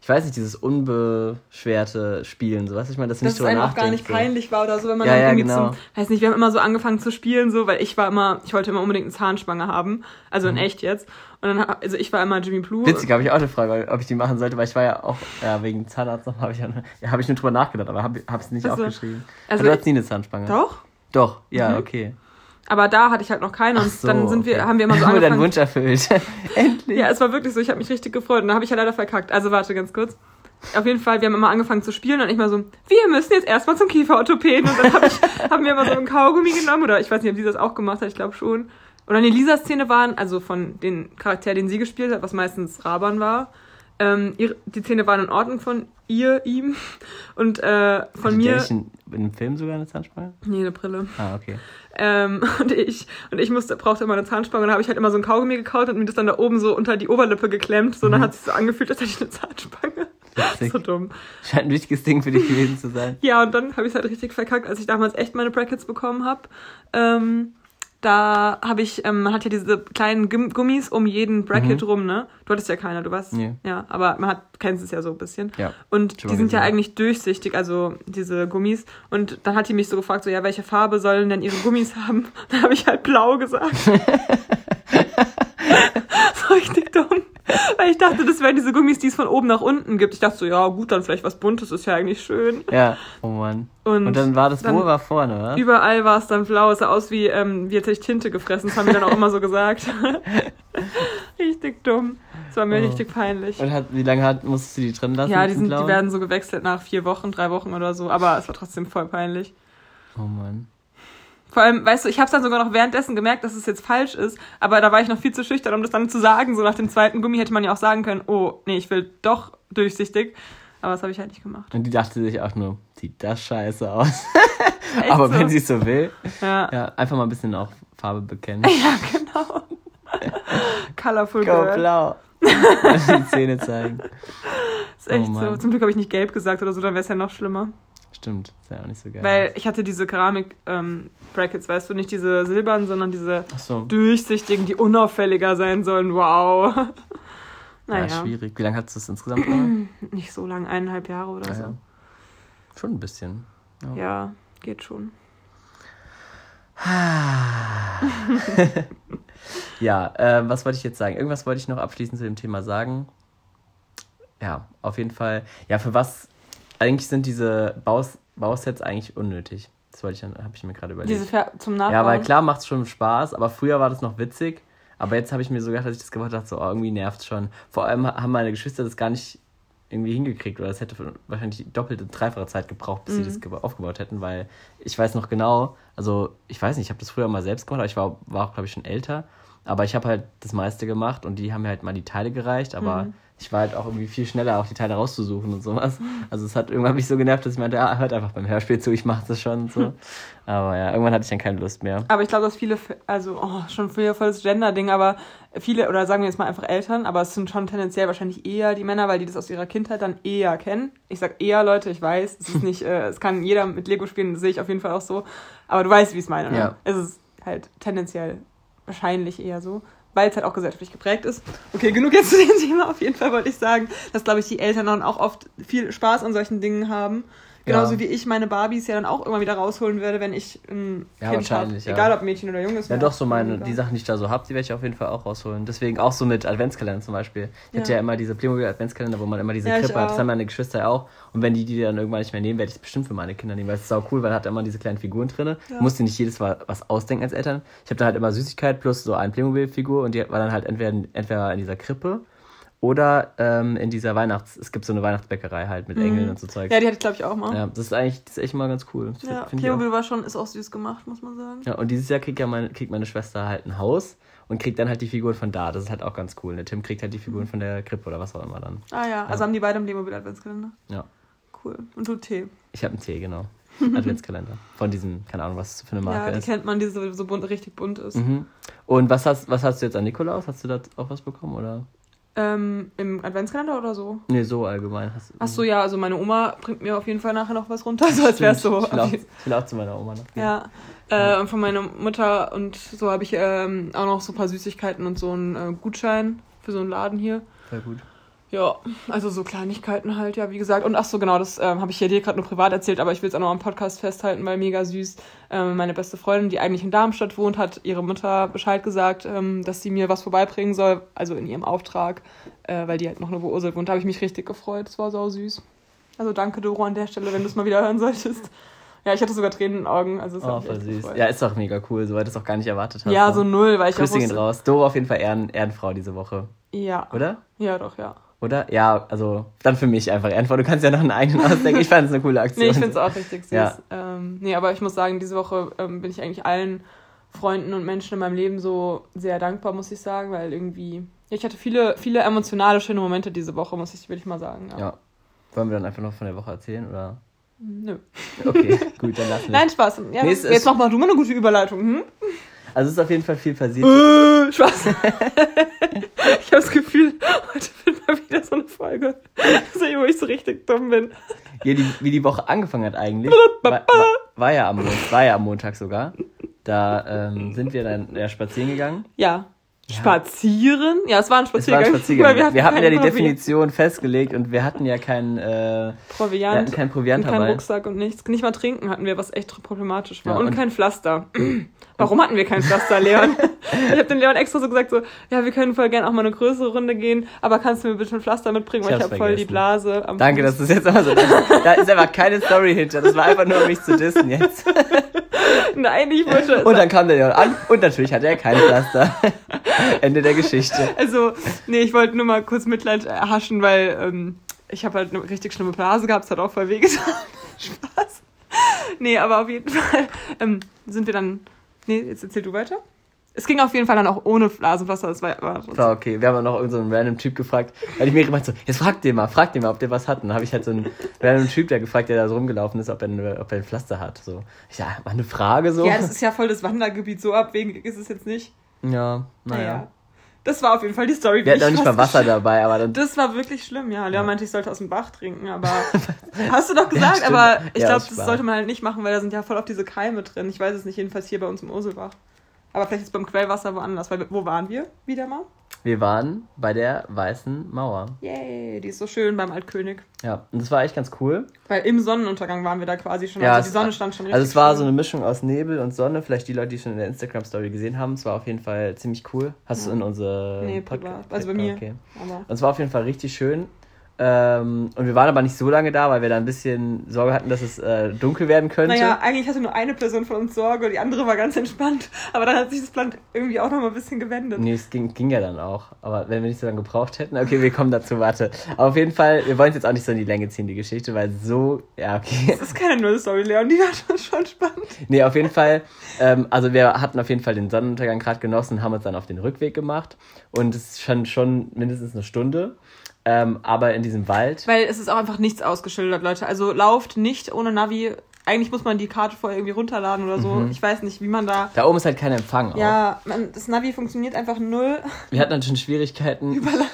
ich weiß nicht, dieses unbeschwerte Spielen, so was ich meine, das Dass nicht es drüber einem auch gar nicht peinlich war oder so, wenn man Ja, dann ja, irgendwie genau. zum, weiß nicht, wir haben immer so angefangen zu spielen, so, weil ich war immer, ich wollte immer unbedingt eine Zahnspange haben. Also in echt jetzt. Und dann, also ich war immer Jimmy Blue. Mhm. Witzig, habe ich auch eine Frage, ob ich die machen sollte, weil ich war ja auch, ja, wegen Zahnarzt noch, habe ich, ja, ja, hab ich nur drüber nachgedacht, aber habe es nicht Ach so. aufgeschrieben. Also du hast nie eine Zahnspange. Doch. Doch, ja, Mhm. okay. Aber da hatte ich halt noch keine und so, dann sind wir, okay. haben wir immer so <laughs> Wurde dein angefangen. Wunsch erfüllt. <laughs> Endlich. Ja, es war wirklich so, ich habe mich richtig gefreut und da habe ich ja leider verkackt. Also warte ganz kurz. Auf jeden Fall, wir haben immer angefangen zu spielen und ich mal so, wir müssen jetzt erstmal zum Kieferorthopäden. Und dann hab ich, <laughs> haben wir immer so einen Kaugummi genommen oder ich weiß nicht, ob sie das auch gemacht hat, ich glaube schon. Oder nee, Lisas Szene waren, also von den Charakter, den sie gespielt hat, was meistens Raban war. Ähm, ihre, die Zähne waren in Ordnung von ihr, ihm. <laughs> Und äh, von Hatte mir. In, in einem Film sogar eine Zahnspange? Nee, eine Brille. Ah, okay. Ähm, <laughs> und ich, und ich musste, brauchte immer eine Zahnspange und da habe ich halt immer so ein Kaugummi gekaut und mir das dann da oben so unter die Oberlippe geklemmt. So, und dann Mhm. hat sich so angefühlt, als hätte ich eine Zahnspange. Witzig. <laughs> so dumm. Scheint ein wichtiges Ding für dich gewesen zu sein. Ja, und dann habe ich es halt richtig verkackt, als ich damals echt meine Brackets bekommen habe. Ähm, da habe ich, ähm, man hat ja diese kleinen Gum- Gummis um jeden Bracket rum, ne? Du hattest ja keine, du warst. Nee. Ja, aber man hat, kennst es ja so ein bisschen. Ja. Und die sind ja eigentlich durchsichtig, also diese Gummis. Und dann hat die mich so gefragt, so, ja, welche Farbe sollen denn ihre Gummis <laughs> haben? Dann habe ich halt blau gesagt. <laughs> so richtig dumm. Weil ich dachte, das wären diese Gummis, die es von oben nach unten gibt. Ich dachte so, ja, gut, dann vielleicht was Buntes, ist ja eigentlich schön. Ja. Oh Mann. Und, Und dann war das dann- wohl war vorne, oder? Überall war es dann blau. Es sah aus wie, ähm, wie jetzt hätte ich Tinte gefressen. Das haben wir dann auch immer so gesagt. <laughs> richtig dumm. Das war mir Oh. richtig peinlich. Und hat, wie lange hat, musstest du die drin lassen? Ja, die, sind, die werden so gewechselt nach vier Wochen, drei Wochen oder so. Aber es war trotzdem voll peinlich. Oh Mann. Vor allem, weißt du, ich habe dann sogar noch währenddessen gemerkt, dass es jetzt falsch ist. Aber da war ich noch viel zu schüchtern, um das dann zu sagen. So nach dem zweiten Gummi hätte man ja auch sagen können, oh, nee, ich will doch durchsichtig. Aber das habe ich halt nicht gemacht. Und die dachte sich auch nur, sieht das scheiße aus. <laughs> Aber so? wenn sie es so will, Ja, ja. ja, einfach mal ein bisschen auch Farbe bekennen. <laughs> genau. <laughs> Colorful Go Girl. blau. die Zähne zeigen. Ist echt Oh so. Zum Glück habe ich nicht gelb gesagt oder so, dann wäre es ja noch schlimmer. Stimmt, ist ja auch nicht so geil. Weil ich hatte diese Keramik-Brackets, weißt du, nicht diese silbernen, sondern diese so. durchsichtigen, die unauffälliger sein sollen. Wow. <laughs> Ja, Naja, schwierig. Wie lange hast du es insgesamt gemacht? <clears throat> nicht so lang, eineinhalb Jahre oder Ah, so. ja. Schon ein bisschen. Ja, geht schon. <laughs> ja, äh, was wollte ich jetzt sagen? Irgendwas wollte ich noch abschließend zu dem Thema sagen. Ja, auf jeden Fall. Ja, für was eigentlich sind diese Baus Bausets eigentlich unnötig? Das wollte ich dann, habe ich mir gerade überlegt. Diese Fer zum Nachbauen. ja, weil klar macht es schon Spaß, aber früher war das noch witzig. Aber jetzt habe ich mir so gedacht, dass ich das gemacht habe, so oh, irgendwie nervt schon. Vor allem haben meine Geschwister das gar nicht irgendwie hingekriegt oder es hätte wahrscheinlich doppelte, dreifache Zeit gebraucht, bis sie Mhm. das ge- aufgebaut hätten, weil ich weiß noch genau, also ich weiß nicht, ich habe das früher mal selbst gemacht, aber ich war, war auch, glaube ich, schon älter. Aber ich habe halt das meiste gemacht und die haben mir halt mal die Teile gereicht, aber Mhm. Ich war halt auch irgendwie viel schneller, auch die Teile rauszusuchen und sowas. Also es hat irgendwann mich so genervt, dass ich meinte, ja, hört einfach beim Hörspiel zu, ich mache das schon und so. <laughs> Aber ja, irgendwann hatte ich dann keine Lust mehr. Aber ich glaube, dass viele, also oh, schon früher voll das Gender-Ding, aber viele, oder sagen wir jetzt mal einfach Eltern, aber es sind schon tendenziell wahrscheinlich eher die Männer, weil die das aus ihrer Kindheit dann eher kennen. Ich sag eher, Leute, ich weiß, es ist <laughs> nicht, äh, es kann jeder mit Lego spielen, das sehe ich auf jeden Fall auch so. Aber du weißt, wie ich es meine, ne? Ja. Es ist halt tendenziell wahrscheinlich eher so. Weil es halt auch gesellschaftlich geprägt ist. Okay, genug jetzt zu dem Thema. Auf jeden Fall wollte ich sagen, dass, glaube ich, die Eltern dann auch oft viel Spaß an solchen Dingen haben. Genauso Ja. wie ich meine Barbies ja dann auch immer wieder rausholen werde, wenn ich ein Ja, Kind habe. ja. Egal ob Mädchen oder Junge ist. Ja, doch, auch so meine, die Sachen, die ich da so habe, die werde ich auf jeden Fall auch rausholen. Deswegen auch so mit Adventskalendern zum Beispiel. Ich hatte Ja. ja immer diese Playmobil-Adventskalender, wo man immer diese Ja, Krippe hat. Das auch. haben meine Geschwister ja auch. Und wenn die die dann irgendwann nicht mehr nehmen, werde ich es bestimmt für meine Kinder nehmen, weil es ist sau cool, weil da hat immer diese kleinen Figuren drin. Ja. Musst dir nicht jedes Mal was ausdenken als Eltern. Ich habe da halt immer Süßigkeit plus so eine Playmobil-Figur und die war dann halt entweder, entweder in dieser Krippe oder ähm, in dieser Weihnachts-, es gibt so eine Weihnachtsbäckerei halt mit Engeln und so Zeug. Mhm. Ja, die hatte ich, glaube ich, auch mal. Ja, das ist eigentlich, das ist echt mal ganz cool. Das Ja. Playmobil war schon, ist auch süß gemacht, muss man sagen. Ja, und dieses Jahr kriegt ja meine, kriegt meine Schwester halt ein Haus und kriegt dann halt die Figuren von da. Das ist halt auch ganz cool. Ne? Tim kriegt halt die Figuren von der Krippe oder was auch immer dann. Ah ja, also haben die beide im Playmobil Adventskalender. Ja. Cool. Und du Tee. Ich habe einen Tee, genau. <laughs> Adventskalender. Von diesem, keine Ahnung, was für eine Ja, Marke die ist. kennt man, die so, so bunt, richtig bunt ist. Mhm. Und was hast, was hast du jetzt an Nikolaus? Hast du da auch was bekommen? Oder? Ähm, Im Adventskalender oder so? Nee, so allgemein. Hast, Ach so, ja, also meine Oma bringt mir auf jeden Fall nachher noch was runter, <laughs> so als wäre es so. Ich auch zu meiner Oma noch. gehen. Ja, äh, und von meiner Mutter und so habe ich ähm, auch noch so ein paar Süßigkeiten und so einen äh, Gutschein für so einen Laden hier. Voll gut. Ja, also so Kleinigkeiten halt, ja, wie gesagt. Und ach so, genau, das ähm, habe ich ja dir gerade nur privat erzählt, aber ich will es auch noch am Podcast festhalten, weil mega süß. Ähm, meine beste Freundin, die eigentlich in Darmstadt wohnt, hat ihre Mutter Bescheid gesagt, ähm, dass sie mir was vorbeibringen soll, also in ihrem Auftrag, äh, weil die halt noch nur bei Ursel wohnt. Da habe ich mich richtig gefreut, das war sau süß. Also danke, Doro, an der Stelle, wenn du es mal wieder hören solltest. Ja, ich hatte sogar Tränen in den Augen, also es Oh, voll süß. gefreut. Ja, ist doch mega cool, soweit es auch gar nicht erwartet hast. Ja, ne? so null, weil ich Grüße auch wusste, raus. Doro auf jeden Fall Ehren, Ehrenfrau diese Woche, Ja, oder? ja, doch, ja. Oder? Ja, also dann für mich einfach Ehrenfrau. Du kannst ja noch einen eigenen <laughs> ausdenken. Ich fand es eine coole Aktion. Nee, ich finde es auch richtig süß. Ja. Ähm, nee, aber ich muss sagen, diese Woche ähm, bin ich eigentlich allen Freunden und Menschen in meinem Leben so sehr dankbar, muss ich sagen, weil irgendwie. Ja, ich hatte viele, viele emotionale, schöne Momente diese Woche, muss ich, will ich mal sagen. Ja. Ja. Wollen wir dann einfach noch von der Woche erzählen, oder? Nö. Okay, gut, dann lassen wir. <laughs> Nein, Spaß. Ja, Nee, es jetzt mach mal du mal eine gute Überleitung. Hm? Also es ist auf jeden Fall viel passiert. Äh, Spaß. <laughs> ich habe das Gefühl, heute wird mal wieder so eine Folge, <laughs> wo ich so richtig dumm bin. Ja, die, wie die Woche angefangen hat eigentlich, war, war, ja, am Montag, war ja am Montag sogar. Da ähm, sind wir dann ja, spazieren gegangen. Ja. Spazieren? Ja, es war ein Spaziergang. War ein Spaziergang. Wir, wir, hatten ja die Provi Definition festgelegt und wir hatten ja keinen äh, Proviant. Wir hatten keinen Proviant und dabei. Keinen Rucksack und nichts. Nicht mal trinken hatten wir, was echt problematisch war. Ja, und, und, kein Pflaster. Warum hatten wir kein Pflaster, Leon? ich habe den Leon extra so gesagt, so, ja, wir können voll gerne auch mal eine größere Runde gehen, aber kannst du mir bitte ein Pflaster mitbringen, weil ich, ich habe voll die Blase am Danke, Fuß. dass du es jetzt immer so Da ist einfach keine Story hinter. Das war einfach nur, um mich zu dissen jetzt. <laughs> Nein, ich wollte... Und dann kam der Leon an und natürlich hatte er kein Pflaster. Ende der Geschichte. Also, nee, ich wollte nur mal kurz Mitleid erhaschen, weil ähm, ich habe halt eine richtig schlimme Blase gehabt, es hat auch voll wehgetan. <laughs> Spaß. Nee, aber auf jeden Fall ähm, sind wir dann Nee, jetzt erzähl du weiter. Es ging auf jeden Fall dann auch ohne Blasenpflaster. Das war, war, war okay. Wir haben noch irgendeinen so random Typ gefragt. Weil ich mir gemeint so, jetzt frag den mal, frag den mal, ob der was hat. Und dann habe ich halt so einen random Typ der gefragt, der da so rumgelaufen ist, ob er, eine, ob er ein Pflaster hat. So. Ich ja, war eine Frage so. Ja, das ist ja voll das Wandergebiet, so abwegig ist es jetzt nicht. Ja, naja. naja. Das war auf jeden Fall die Story. Wir hatten auch nicht mal Wasser dabei, aber dann. Das war wirklich schlimm, ja. Leon ja. meinte, ich sollte aus dem Bach trinken, aber. <laughs> hast du doch gesagt, ja, aber ich ja, glaube, das sollte man halt nicht machen, weil da sind ja voll auf diese Keime drin. Ich weiß es nicht, jedenfalls hier bei uns im Urselbach. Aber vielleicht ist beim Quellwasser woanders. Weil, wo waren wir wieder mal? Wir waren bei der Weißen Mauer. Yay, die ist so schön beim Altkönig. Ja, und das war echt ganz cool. Weil im Sonnenuntergang waren wir da quasi schon. Ja, also die Sonne stand schon richtig. Also es war schön. so eine Mischung aus Nebel und Sonne. Vielleicht die Leute, die schon in der Instagram-Story gesehen haben. Es war auf jeden Fall ziemlich cool. Hast ja. du in unsere. Nee, Podcast? Also bei mir. Okay. Aber und es war auf jeden Fall richtig schön. Ähm, und wir waren aber nicht so lange da, weil wir da ein bisschen Sorge hatten, dass es äh, dunkel werden könnte. Naja, eigentlich hatte nur eine Person von uns Sorge, die andere war ganz entspannt. Aber dann hat sich das Plan irgendwie auch noch mal ein bisschen gewendet. Nee, es ging, ging ja dann auch. Aber wenn wir nicht so lange gebraucht hätten, okay, wir kommen dazu, warte. Aber auf jeden Fall, wir wollen es jetzt auch nicht so in die Länge ziehen, die Geschichte, weil so, ja, okay. Das ist keine Null-Story, Leon, die war schon, schon spannend. Nee, auf jeden Fall, ähm, also wir hatten auf jeden Fall den Sonnenuntergang gerade genossen und haben uns dann auf den Rückweg gemacht. Und es ist schon, schon mindestens eine Stunde. Ähm, aber in diesem Wald. Weil es ist auch einfach nichts ausgeschildert, Leute. Also lauft nicht ohne Navi. Eigentlich muss man die Karte vorher irgendwie runterladen oder so. Mhm. Ich weiß nicht, wie man da. Da oben ist halt kein Empfang. Ja, man, das Navi funktioniert einfach null. Wir hatten dann schon Schwierigkeiten. <laughs> Überladung.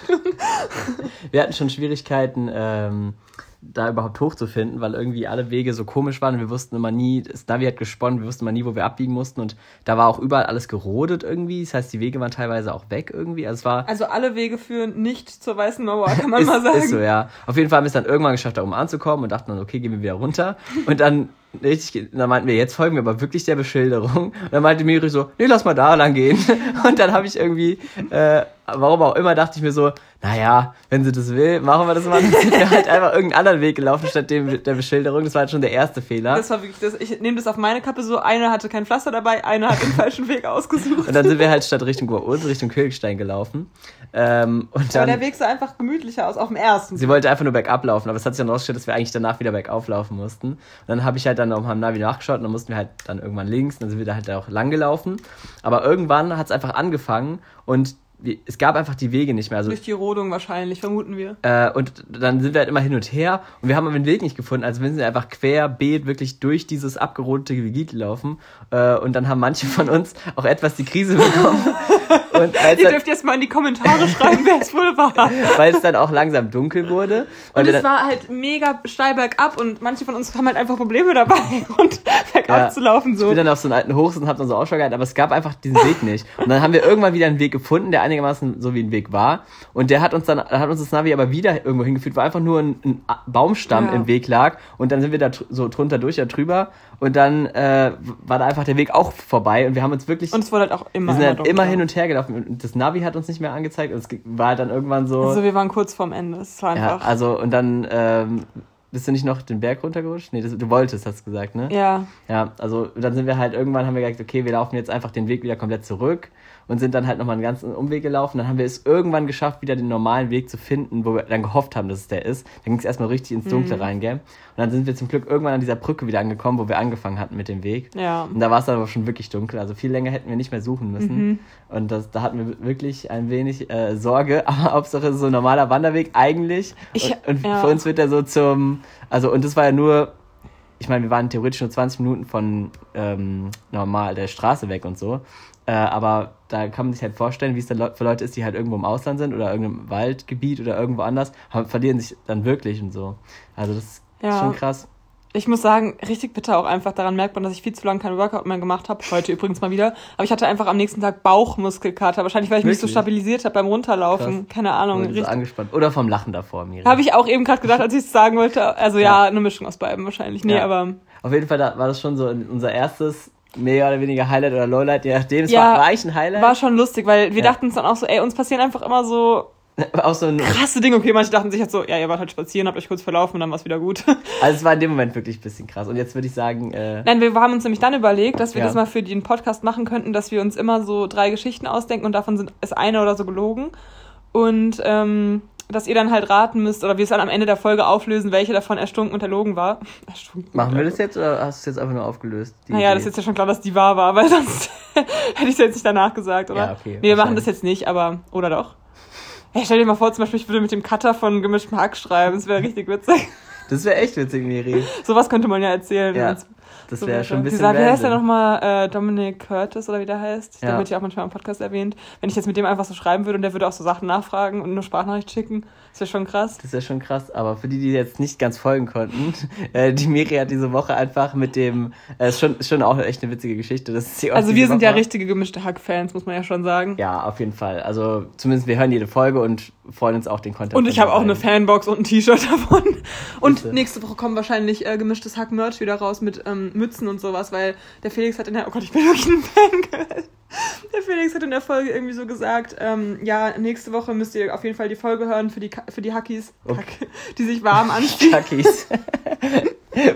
Wir hatten schon Schwierigkeiten. Ähm, da überhaupt hochzufinden, weil irgendwie alle Wege so komisch waren wir wussten immer nie, das Navi hat gesponnen, wir wussten immer nie, wo wir abbiegen mussten und da war auch überall alles gerodet irgendwie, das heißt, die Wege waren teilweise auch weg irgendwie, also es war... Also alle Wege führen nicht zur Weißen Mauer, kann man ist, mal sagen. Ist so, ja. Auf jeden Fall haben wir es dann irgendwann geschafft, da oben anzukommen und dachten dann, okay, gehen wir wieder runter <laughs> und dann richtig, dann meinten wir, jetzt folgen wir aber wirklich der Beschilderung. Und dann meinte Miri so, nee, lass mal da lang gehen. <laughs> Und dann habe ich irgendwie, äh, warum auch immer, dachte ich mir so, naja, wenn sie das will, machen wir das mal. Dann sind wir halt <laughs> einfach irgendeinen anderen Weg gelaufen statt dem, der Beschilderung. Das war halt schon der erste Fehler. Das war wirklich das. Ich nehme das auf meine Kappe so. Einer hatte kein Pflaster dabei, einer hat den falschen Weg ausgesucht. Und dann sind wir halt statt Richtung Guaos Richtung Königstein gelaufen. Ähm, und dann, aber der Weg sah einfach gemütlicher aus, auf dem ersten. Sie wollte einfach nur bergab laufen, aber es hat sich dann rausgestellt, dass wir eigentlich danach wieder bergauf laufen mussten. Und dann habe ich halt dann auf meinem Navi nachgeschaut und dann mussten wir halt dann irgendwann links, und dann sind wir da halt auch lang gelaufen. Aber irgendwann hat es einfach angefangen und es gab einfach die Wege nicht mehr. Also, Durch die Rodung wahrscheinlich, vermuten wir. Äh, und dann sind wir halt immer hin und her und wir haben aber den Weg nicht gefunden. Also wir sind einfach querbeet wirklich durch dieses abgerodete Gebiet gelaufen. Äh, und dann haben manche von uns auch etwas die Krise bekommen. <laughs> und Ihr dürft jetzt mal in die Kommentare schreiben, wer es wohl war. Weil es dann auch langsam dunkel wurde. Und es war halt mega steil bergab und manche von uns haben halt einfach Probleme dabei, <laughs> und bergab ja, zu laufen. So. Ich bin dann auf so einen alten Hochs und hab dann so Ausschau gehalten, aber es gab einfach diesen Weg nicht. Und dann haben wir irgendwann wieder einen Weg gefunden, der einigermaßen so wie ein Weg war. Und der hat uns dann, hat uns das Navi aber wieder irgendwo hingeführt, wo einfach nur ein, ein Baumstamm ja. im Weg lag. Und dann sind wir da so drunter durch, da drüber. Und dann äh, war da einfach der Weg auch vorbei. Und wir haben uns wirklich. Und es wurde halt auch immer. Wir sind halt immer hin und her gelaufen. Und das Navi hat uns nicht mehr angezeigt. Und es war halt dann irgendwann so. Also wir waren kurz vorm Ende. Es war einfach. Ja, also und dann. Ähm, bist du nicht noch den Berg runtergerutscht? Nee, das, du wolltest, hast du gesagt, ne? Ja. Ja, also dann sind wir halt irgendwann, haben wir gesagt, okay, wir laufen jetzt einfach den Weg wieder komplett zurück und sind dann halt nochmal einen ganzen Umweg gelaufen. Dann haben wir es irgendwann geschafft, wieder den normalen Weg zu finden, wo wir dann gehofft haben, dass es der ist. Dann ging es erstmal richtig ins Dunkle mhm. rein, gell? Und dann sind wir zum Glück irgendwann an dieser Brücke wieder angekommen, wo wir angefangen hatten mit dem Weg. Ja. Und da war es dann aber schon wirklich dunkel. Also viel länger hätten wir nicht mehr suchen müssen. Mhm. Und das, da hatten wir wirklich ein wenig äh, Sorge. <laughs> Aber Hauptsache so ein normaler Wanderweg eigentlich. Ich, und, und ja. für uns wird der so zum, also und das war ja nur ich meine, wir waren theoretisch nur 20 Minuten von ähm, normal der Straße weg und so. Äh, aber da kann man sich halt vorstellen, wie es dann für Leute ist, die halt irgendwo im Ausland sind oder irgendeinem Waldgebiet oder irgendwo anders, haben, verlieren sich dann wirklich und so. Also das ja. ist schon krass. Ich muss sagen, richtig bitter auch einfach. Daran merkt man, dass ich viel zu lange kein Workout mehr gemacht habe. Heute übrigens mal wieder. Aber ich hatte einfach am nächsten Tag Bauchmuskelkater. Wahrscheinlich, weil ich Wirklich? mich so stabilisiert habe beim Runterlaufen. Krass. Keine Ahnung. Oder, so angespannt. Oder vom Lachen davor, Miri. Habe ich auch eben gerade gedacht, als ich es sagen wollte. Also ja. ja. eine Mischung aus beiden wahrscheinlich. Nee, ja. aber. Auf jeden Fall war das schon so unser erstes mehr oder weniger Highlight oder Lowlight, je nachdem. Es ja, war, war eigentlich ein Highlight. War schon lustig, weil wir dachten uns dann auch so, ey, uns passieren einfach immer so <laughs> auch so ein krasse Ding. Okay, manche dachten sich halt so, ja, ihr wart halt spazieren, habt euch kurz verlaufen und dann war es wieder gut. <laughs> Also es war in dem Moment wirklich ein bisschen krass. Und jetzt würde ich sagen. Äh Nein, wir haben uns nämlich dann überlegt, dass wir ja. das mal für den Podcast machen könnten, dass wir uns immer so drei Geschichten ausdenken und davon sind, ist eine oder so gelogen. Und ähm, dass ihr dann halt raten müsst oder wir es dann am Ende der Folge auflösen, welche davon erstunken und erlogen war. <laughs> Erstunken Machen wir das jetzt oder hast du es jetzt einfach nur aufgelöst? Naja, Idee? das ist jetzt ja schon klar, dass die wahr war, weil sonst hätte ich es jetzt nicht danach gesagt, oder? Ja, okay. Nee, wir machen das jetzt nicht, aber, oder doch? Hey, stell dir mal vor, zum Beispiel, ich würde mit dem Cutter von gemischtem Hack schreiben. Das wäre richtig witzig. Das wäre echt witzig, Miri. Sowas könnte man ja erzählen. Ja, das wäre so schon ein bisschen Wie heißt der nochmal? Äh, Dominic Curtis oder wie der heißt? Ja. Der wird ja auch manchmal im Podcast erwähnt. Wenn ich jetzt mit dem einfach so schreiben würde und der würde auch so Sachen nachfragen und eine Sprachnachricht schicken, das wäre schon krass. Das wäre schon krass, aber für die, die jetzt nicht ganz folgen konnten, <laughs> äh, die Miri hat diese Woche einfach mit dem, äh, ist schon, ist schon auch echt eine witzige Geschichte. Das ist also wir sind Woche. ja richtige gemischte Hack-Fans, muss man ja schon sagen. Ja, auf jeden Fall. Also zumindest wir hören jede Folge und freuen uns auch den Content. Und ich habe auch eine Fanbox und ein T-Shirt davon. Und Bitte. nächste Woche kommen wahrscheinlich äh, gemischtes Hack-Merch wieder raus mit ähm, Mützen und sowas, weil der Felix hat in der, oh Gott, ich bin wirklich ein Fangirl. <laughs> Der Felix hat in der Folge irgendwie so gesagt, ähm, ja, nächste Woche müsst ihr auf jeden Fall die Folge hören für die, für die Hackies, okay. die sich warm anziehen. Hackies. <laughs>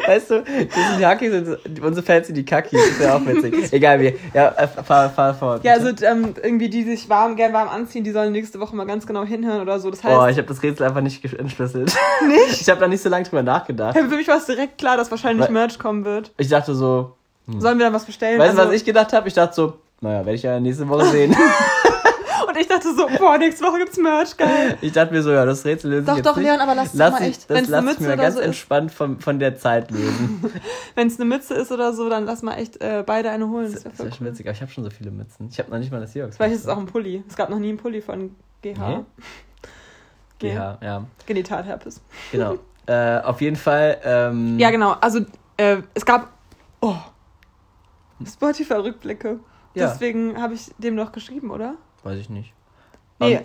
weißt du, das sind die Hackies und unsere Fans sind die Kackies. Das ist ja auch witzig. <laughs> Egal wie. Ja, äh, fahr, fahr fort. Ja, also ähm, irgendwie die sich warm, gern warm anziehen, die sollen nächste Woche mal ganz genau hinhören oder so. Das heißt, Boah, ich habe das Rätsel einfach nicht entschlüsselt. Nicht? Ich habe da nicht so lange drüber nachgedacht. Ja, für mich war es direkt klar, dass wahrscheinlich Weil, Merch kommen wird. Ich dachte so... Hm. Sollen wir dann was bestellen? Weißt du, also, was ich gedacht habe? Ich dachte so, naja, werde ich ja nächste Woche sehen. <laughs> Und ich dachte so, boah, nächste Woche gibt's Merch, geil. Ich dachte mir so, ja, das Rätsel lösen Doch, doch, Leon, aber lass, lass mal echt. Das lass ich mir ganz so entspannt von, von der Zeit lösen. <laughs> Wenn es eine Mütze ist oder so, dann lass mal echt äh, beide eine holen. Das, das wäre schon witzig, aber ich habe schon so viele Mützen. Ich habe noch nicht mal das Seahawks. Vielleicht ist es auch ein Pulli. Es gab noch nie einen Pulli von GH. Nee? GH, ja. Genitalherpes. Genau. äh, auf jeden Fall. Ähm, ja, genau. Also, äh, es gab. Oh. Spotify-Rückblicke. Ja. Deswegen habe ich dem noch geschrieben, oder? Weiß ich nicht. Nee. Um,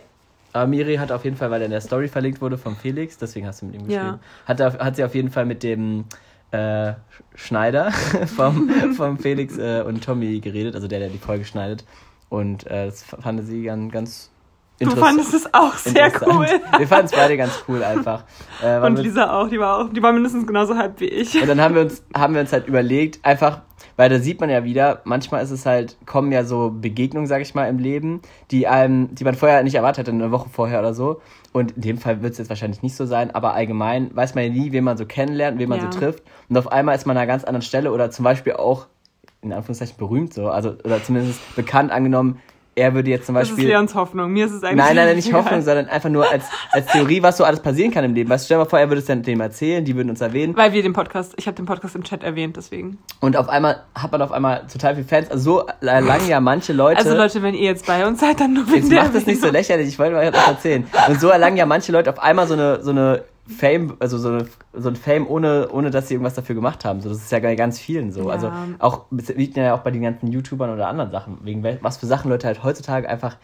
aber Miri hat auf jeden Fall, weil er in der Story verlinkt wurde von Felix, deswegen hast du mit ihm geschrieben, ja. hat, hat sie auf jeden Fall mit dem äh, Schneider <laughs> vom, <laughs> vom Felix äh, und Tommy geredet, also der, der die Folge schneidet. Und äh, das fand sie ganz, ganz Du fandest es auch sehr cool. <laughs> Wir fanden es beide ganz cool einfach. Äh, und Lisa auch, die war auch, die war mindestens genauso hype wie ich. Und dann haben wir uns, haben wir uns halt überlegt, einfach, weil da sieht man ja wieder, manchmal ist es halt, kommen ja so Begegnungen, sag ich mal, im Leben, die einem, die man vorher nicht erwartet hätte, eine Woche vorher oder so. Und in dem Fall wird es jetzt wahrscheinlich nicht so sein, aber allgemein weiß man ja nie, wen man so kennenlernt, wen man ja. so trifft. Und auf einmal ist man an einer ganz anderen Stelle oder zum Beispiel auch in Anführungszeichen berühmt so, also oder zumindest bekannt angenommen, er würde jetzt zum Beispiel. Das ist Leons Hoffnung. Mir ist es eigentlich. Nein, nein, nein, nicht Hoffnung, sondern einfach nur als, als Theorie, was so alles passieren kann im Leben. Weißt du, stell dir mal vor, er würde es dann dem erzählen, die würden uns erwähnen. Weil wir den Podcast, ich habe den Podcast im Chat erwähnt, deswegen. Und auf einmal hat man auf einmal total viele Fans. Also so lang ja manche Leute. Also Leute, wenn ihr jetzt bei uns seid, dann nur Jetzt macht das nicht so lächerlich, ich wollte euch das erzählen. Und so erlangen ja manche Leute auf einmal so eine, so eine Fame, also so, so ein Fame, ohne, ohne dass sie irgendwas dafür gemacht haben. So, das ist ja bei ganz vielen so. Ja. Also auch liegt ja auch bei den ganzen YouTubern oder anderen Sachen, wegen was für Sachen Leute halt heutzutage einfach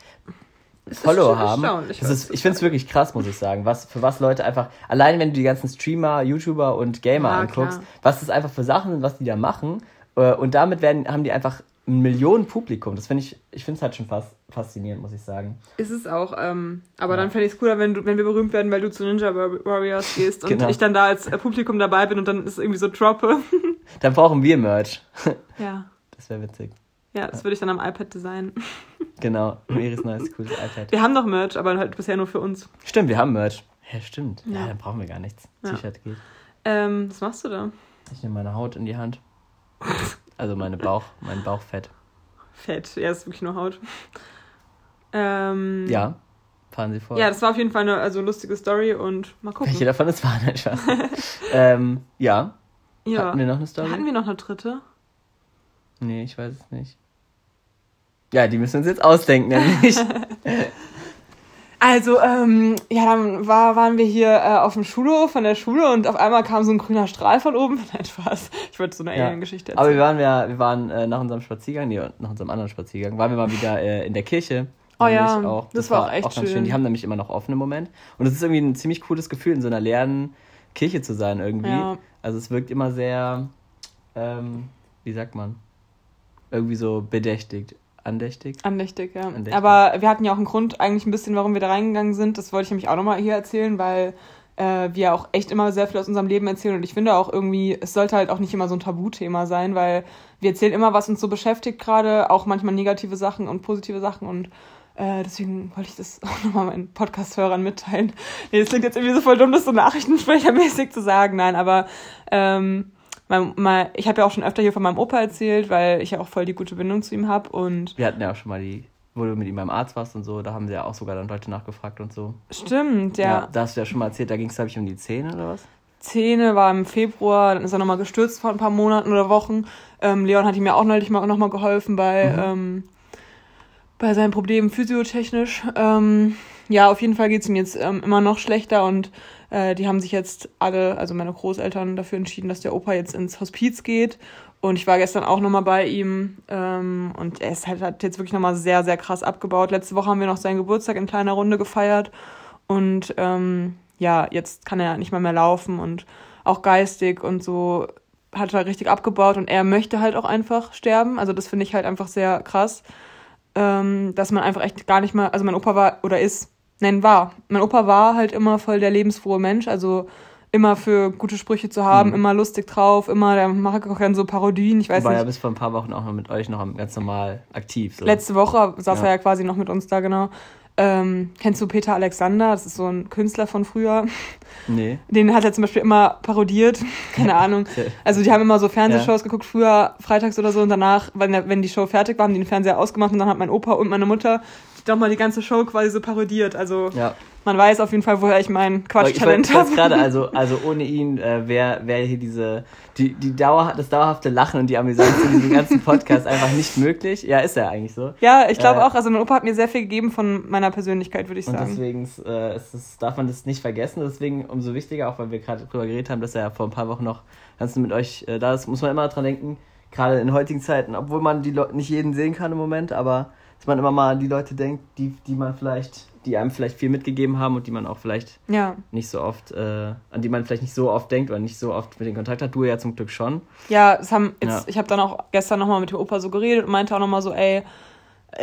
Follower haben. Das ist, ich finde es wirklich krass, muss ich sagen. Was, für was Leute einfach, allein wenn du die ganzen Streamer, YouTuber und Gamer ja, anguckst, klar. was das einfach für Sachen sind, was die da machen. Äh, und damit werden, haben die einfach ein Millionenpublikum. Das finde ich, ich finde es halt schon fast faszinierend, muss ich sagen. Ist es auch, ähm, aber ja. dann fände ich es cooler, wenn, du, wenn wir berühmt werden, weil du zu Ninja Warriors gehst und genau. ich dann da als äh, Publikum dabei bin und dann ist irgendwie so droppe. <laughs> dann brauchen wir Merch. <laughs> Ja. Das wäre witzig. Ja, das würde ich dann am iPad designen. <laughs> Genau, Meris neues cooles iPad. Wir haben noch Merch, aber halt bisher nur für uns. Stimmt, wir haben Merch. Ja, stimmt. Ja, ja dann brauchen wir gar nichts. Ja. T-Shirt geht. Ähm, was machst du da? Ich nehme meine Haut in die Hand. Also meine Bauch, mein Bauchfett. Fett, ja, ist wirklich nur Haut. Ähm, ja, fahren Sie vor. Ja, das war auf jeden Fall eine also lustige Story und mal gucken. Welche davon ist wahr? Nein, ähm, ja. ja. Hatten wir noch eine Story? Hatten wir noch eine dritte? Nee, ich weiß es nicht. Ja, die müssen wir uns jetzt ausdenken, nämlich. <laughs> Also, ähm, ja, dann war, waren wir hier äh, auf dem Schulhof von der Schule und auf einmal kam so ein grüner Strahl von oben. <laughs> Nein, Spaß. Ich wollte so eine Ja. Alien-Geschichte Aber erzählen. wir waren ja, wir waren äh, nach unserem Spaziergang, nee, nach unserem anderen Spaziergang, waren wir mal wieder äh, in der Kirche. Oh ja, Nämlich das war auch echt ganz schön. Die haben nämlich immer noch offen im Moment. Und es ist irgendwie ein ziemlich cooles Gefühl, in so einer leeren Kirche zu sein irgendwie. Ja. Also es wirkt immer sehr, ähm, wie sagt man, irgendwie so bedächtigt, andächtig. Andächtig, ja. Andächtig. Aber wir hatten ja auch einen Grund eigentlich ein bisschen, warum wir da reingegangen sind. Das wollte ich nämlich auch nochmal hier erzählen, weil äh, wir auch echt immer sehr viel aus unserem Leben erzählen. Und ich finde auch irgendwie, es sollte halt auch nicht immer so ein Tabuthema sein, weil wir erzählen immer, was uns so beschäftigt gerade, auch manchmal negative Sachen und positive Sachen. Und äh, deswegen wollte ich das <laughs> auch nochmal meinen Podcast-Hörern mitteilen. Nee, das klingt jetzt irgendwie so voll dumm, das so nachrichtensprechermäßig zu sagen. Nein, aber ähm, mein, mein, ich habe ja auch schon öfter hier von meinem Opa erzählt, weil ich ja auch voll die gute Bindung zu ihm habe. Und Wir hatten ja auch schon mal die, wo du mit ihm beim Arzt warst und so, da haben sie ja auch sogar dann Leute nachgefragt und so. stimmt, ja. da hast du ja schon mal erzählt, da ging es, glaube ich, um die Zähne oder was? Zähne war im Februar, dann ist er nochmal gestürzt vor ein paar Monaten oder Wochen. Ähm, Leon hat ihm ja auch neulich mal, nochmal geholfen bei, Mhm. ähm, bei seinen Problemen physiotechnisch. Ähm, ja, auf jeden Fall geht's ihm jetzt ähm, immer noch schlechter und äh, die haben sich jetzt alle, also meine Großeltern, dafür entschieden, dass der Opa jetzt ins Hospiz geht. Und ich war gestern auch nochmal bei ihm ähm, und er ist halt, hat jetzt wirklich nochmal sehr, sehr krass abgebaut. Letzte Woche haben wir noch seinen Geburtstag in kleiner Runde gefeiert und ähm, ja, jetzt kann er nicht mal mehr laufen und auch geistig und so hat er richtig abgebaut und er möchte halt auch einfach sterben. Also das finde ich halt einfach sehr krass, ähm, dass man einfach echt gar nicht mal, also mein Opa war oder ist, nein, war. Mein Opa war halt immer voll der lebensfrohe Mensch, also immer für gute Sprüche zu haben, Mhm. immer lustig drauf, immer, der macht auch gerne so Parodien, ich weiß War ja nicht. bis vor ein paar Wochen auch noch mit euch noch ganz normal aktiv. So. Letzte Woche saß Ja. er ja quasi noch mit uns da, genau. Ähm, kennst du Peter Alexander? Das ist so ein Künstler von früher. Nee. Den hat er zum Beispiel immer parodiert. <laughs> Keine Ahnung. Also die haben immer so Fernsehshows Ja. geguckt, früher freitags oder so. Und danach, wenn, wenn die Show fertig war, haben die den Fernseher ausgemacht. Und dann hat mein Opa und meine Mutter nochmal die ganze Show quasi so parodiert. Also Ja. man weiß auf jeden Fall, woher ich mein Quatschtalent habe. gerade, also, also ohne ihn äh, wäre wär hier diese, die, die Dauer, das dauerhafte Lachen und die Amüsanz in diesem ganzen Podcast einfach nicht möglich. Ja, ist ja eigentlich so. Ja, ich glaube Äh, auch. Also mein Opa hat mir sehr viel gegeben von meiner Persönlichkeit, würde ich Und sagen. deswegen äh, es, darf man das nicht vergessen. Deswegen umso wichtiger, auch weil wir gerade drüber geredet haben, dass er ja vor ein paar Wochen noch ganz mit euch äh, da ist, muss man immer dran denken, gerade in heutigen Zeiten, obwohl man die Leute nicht jeden sehen kann im Moment, aber dass man immer mal an die Leute denkt, die, die man vielleicht, die einem vielleicht viel mitgegeben haben und die man auch vielleicht Ja. nicht so oft, äh, an die man vielleicht nicht so oft denkt oder nicht so oft mit den Kontakt hat. Du ja zum Glück schon. Ja, es haben jetzt, Ja. ich habe dann auch gestern nochmal mit dem Opa so geredet und meinte auch nochmal so, ey,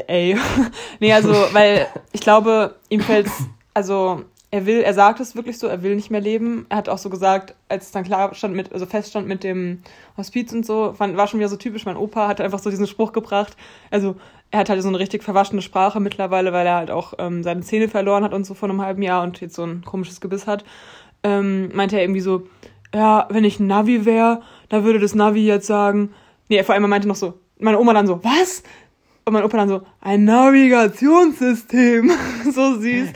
ey. <laughs> nee, also, <laughs> weil ich glaube, ihm fällt's, also er will, er sagt es wirklich so, er will nicht mehr leben. Er hat auch so gesagt, als es dann klar stand mit, also feststand mit dem Hospiz und so, fand, war schon wieder so typisch. Mein Opa hat einfach so diesen Spruch gebracht. Also er hat halt so eine richtig verwaschene Sprache mittlerweile, weil er halt auch ähm, seine Zähne verloren hat und so vor einem halben Jahr und jetzt so ein komisches Gebiss hat. Ähm, meinte er irgendwie so, ja, wenn ich ein Navi wäre, da würde das Navi jetzt sagen, nee, vor allem er meinte noch so, meine Oma dann so, was? Und mein Opa dann so, ein Navigationssystem. <laughs> so süß.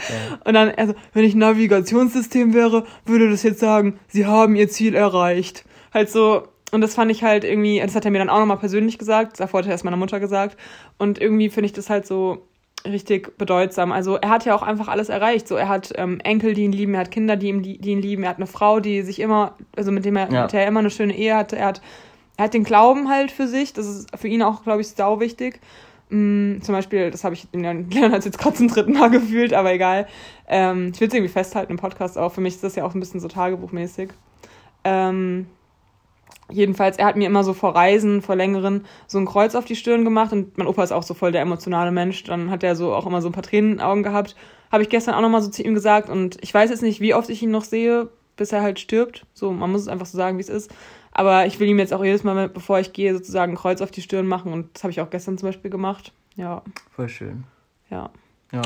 Und dann, also, wenn ich ein Navigationssystem wäre, würde das jetzt sagen, sie haben ihr Ziel erreicht. Halt so, und das fand ich halt irgendwie, das hat er mir dann auch nochmal persönlich gesagt, davor hat er erst meiner Mutter gesagt. Und irgendwie finde ich das halt so richtig bedeutsam. Also er hat ja auch einfach alles erreicht. So, er hat ähm, Enkel, die ihn lieben, er hat Kinder, die, ihm, die, die ihn lieben, er hat eine Frau, die sich immer, also mit dem er, Ja. mit der er immer eine schöne Ehe hatte. Er hat, er hat den Glauben halt für sich. Das ist für ihn auch, glaube ich, sau wichtig. Mm, zum Beispiel, das habe ich in <laughs> Leon hat jetzt gerade zum dritten Mal gefühlt, aber egal. Ähm, ich will es irgendwie festhalten im Podcast auch. Für mich ist das ja auch ein bisschen so tagebuchmäßig. Ähm, jedenfalls, er hat mir immer so vor Reisen, vor längeren, so ein Kreuz auf die Stirn gemacht und mein Opa ist auch so voll der emotionale Mensch. Dann hat er so auch immer so ein paar Tränen in den Augen gehabt. Habe ich gestern auch nochmal so zu ihm gesagt und ich weiß jetzt nicht, wie oft ich ihn noch sehe, bis er halt stirbt. So, man muss es einfach so sagen, wie es ist. Aber ich will ihm jetzt auch jedes Mal, bevor ich gehe, sozusagen ein Kreuz auf die Stirn machen und das habe ich auch gestern zum Beispiel gemacht. Ja, Voll schön. ja. Ja.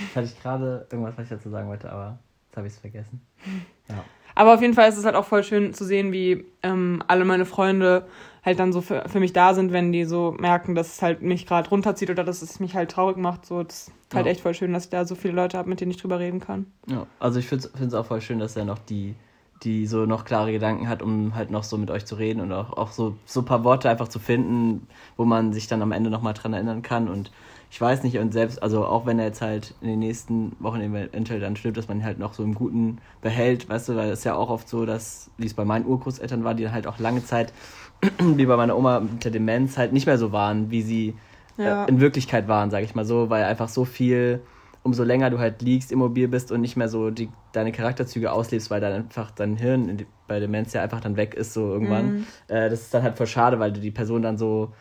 Jetzt hatte ich gerade irgendwas, was ich dazu sagen wollte, aber jetzt habe ich es vergessen. <laughs> Ja. Aber auf jeden Fall ist es halt auch voll schön zu sehen, wie ähm, alle meine Freunde halt dann so für, für mich da sind, wenn die so merken, dass es halt mich gerade runterzieht oder dass es mich halt traurig macht. So, das ist halt Ja. echt voll schön, dass ich da so viele Leute habe, mit denen ich drüber reden kann. ja. Also ich finde es auch voll schön, dass er noch die, die so noch klare Gedanken hat, um halt noch so mit euch zu reden und auch, auch so, so ein paar Worte einfach zu finden, wo man sich dann am Ende nochmal dran erinnern kann. Und ich weiß nicht, und selbst, also auch wenn er jetzt halt in den nächsten Wochen eventuell dann stirbt, dass man ihn halt noch so im Guten behält, weißt du, weil es ja auch oft so, dass, wie es bei meinen Urgroßeltern war, die halt auch lange Zeit, <clears throat> wie bei meiner Oma mit der Demenz, halt nicht mehr so waren, wie sie ja. äh, in Wirklichkeit waren, sage ich mal so, weil einfach so viel umso länger du halt liegst, immobil bist und nicht mehr so die, deine Charakterzüge auslebst, weil dann einfach dein Hirn die, bei Demenz ja einfach dann weg ist, so irgendwann. Mhm. Äh, das ist dann halt voll schade, weil du die Person dann so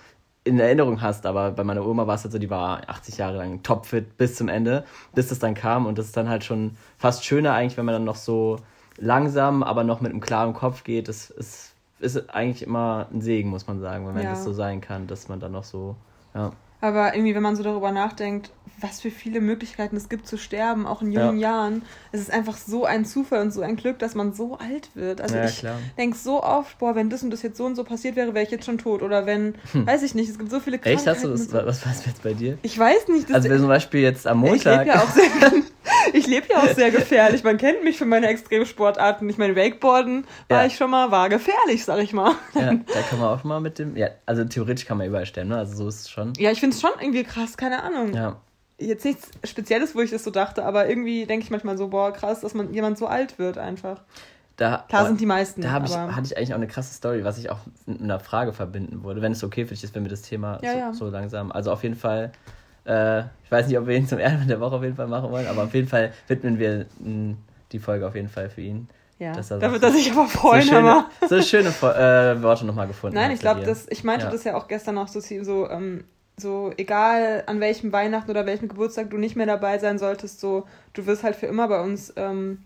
in Erinnerung hast. Aber bei meiner Oma war es halt so, die war 80 Jahre lang topfit bis zum Ende, bis das dann kam. Und das ist dann halt schon fast schöner eigentlich, wenn man dann noch so langsam, aber noch mit einem klaren Kopf geht. Das ist, ist eigentlich immer ein Segen, muss man sagen, wenn ja. das so sein kann, dass man dann noch so, ja. Aber irgendwie, wenn man so darüber nachdenkt, was für viele Möglichkeiten es gibt zu sterben, auch in jungen ja. Jahren, es ist einfach so ein Zufall und so ein Glück, dass man so alt wird. Also ja, ich denke so oft, boah, wenn das und das jetzt so und so passiert wäre, wäre ich jetzt schon tot. Oder wenn, hm. weiß ich nicht, es gibt so viele Krankheiten. Echt, hast du das, so. was war es jetzt bei dir? Ich weiß nicht. also zum Beispiel jetzt am <laughs> Montag. Ich lebe ja auch sehr, ich lebe ja auch sehr gefährlich. Man kennt mich für meine Extremsportarten. Ich meine, Wakeboarden war ja. ich schon mal, war gefährlich, sag ich mal. Ja, da kann man auch mal mit dem, ja, also theoretisch kann man überall sterben, ne? Also so ist es schon. Ja, ich finde es schon irgendwie krass, keine Ahnung. Ja. Jetzt nichts Spezielles, wo ich das so dachte, aber irgendwie denke ich manchmal so, boah, krass, dass man jemand so alt wird einfach. Da, Klar sind die meisten. Da ich, hatte ich eigentlich auch eine krasse Story, was ich auch mit einer Frage verbinden würde, wenn es okay für dich ist, wenn wir das Thema ja, so, ja. so, langsam. Also auf jeden Fall, äh, ich weiß nicht, ob wir ihn zum Ende der Woche auf jeden Fall machen wollen, aber auf jeden Fall widmen wir die Folge auf jeden Fall für ihn. Ja, dass er da wird er sich aber freuen, so schöne, so schöne äh, Worte nochmal gefunden Nein, ich glaube, ich meinte ja. das ja auch gestern noch so, so ähm, so egal an welchem Weihnachten oder welchem Geburtstag du nicht mehr dabei sein solltest, so du wirst halt für immer bei uns ähm,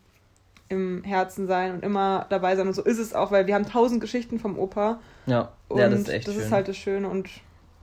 im Herzen sein und immer dabei sein und so ist es auch, weil wir haben tausend Geschichten vom Opa. Ja, und ja das ist echt Das schön. ist halt das Schöne und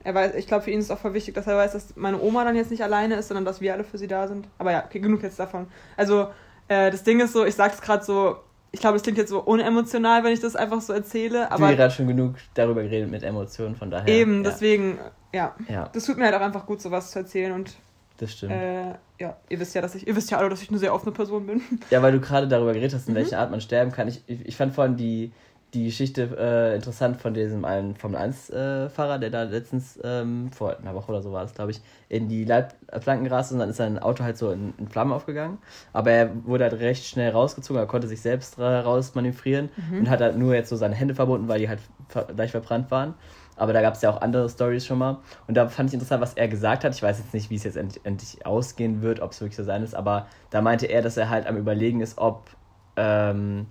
er weiß, ich glaube für ihn ist es auch voll wichtig, dass er weiß, dass meine Oma dann jetzt nicht alleine ist, sondern dass wir alle für sie da sind. Aber ja, okay, genug jetzt davon. Also äh, das Ding ist so, ich sag's gerade so, ich glaube, es klingt jetzt so unemotional, wenn ich das einfach so erzähle. Aber du hast gerade schon genug darüber geredet mit Emotionen, von daher. Eben, ja. deswegen ja. ja. Das tut mir halt auch einfach gut, sowas zu erzählen und. Das stimmt. Äh, ja, ihr wisst ja, dass ich, ihr wisst ja alle, dass ich eine sehr offene Person bin. Ja, weil du gerade darüber geredet hast, in mhm. welcher Art man sterben kann. Ich, ich, ich fand vorhin die, die Geschichte äh, interessant von diesem einen Formel 1-Fahrer, äh, der da letztens, ähm, vor einer Woche oder so war das, glaube ich, in die Leitplanken gerast und dann ist sein Auto halt so in, in, Flammen aufgegangen. Aber er wurde halt recht schnell rausgezogen, er konnte sich selbst rausmanövrieren mhm. und hat halt nur jetzt so seine Hände verbunden, weil die halt leicht verbrannt waren. Aber da gab es ja auch andere Stories schon mal. Und da fand ich interessant, was er gesagt hat. Ich weiß jetzt nicht, wie es jetzt endlich, endlich ausgehen wird, ob es wirklich so sein ist, aber da meinte er, dass er halt am Überlegen ist, ob, ähm,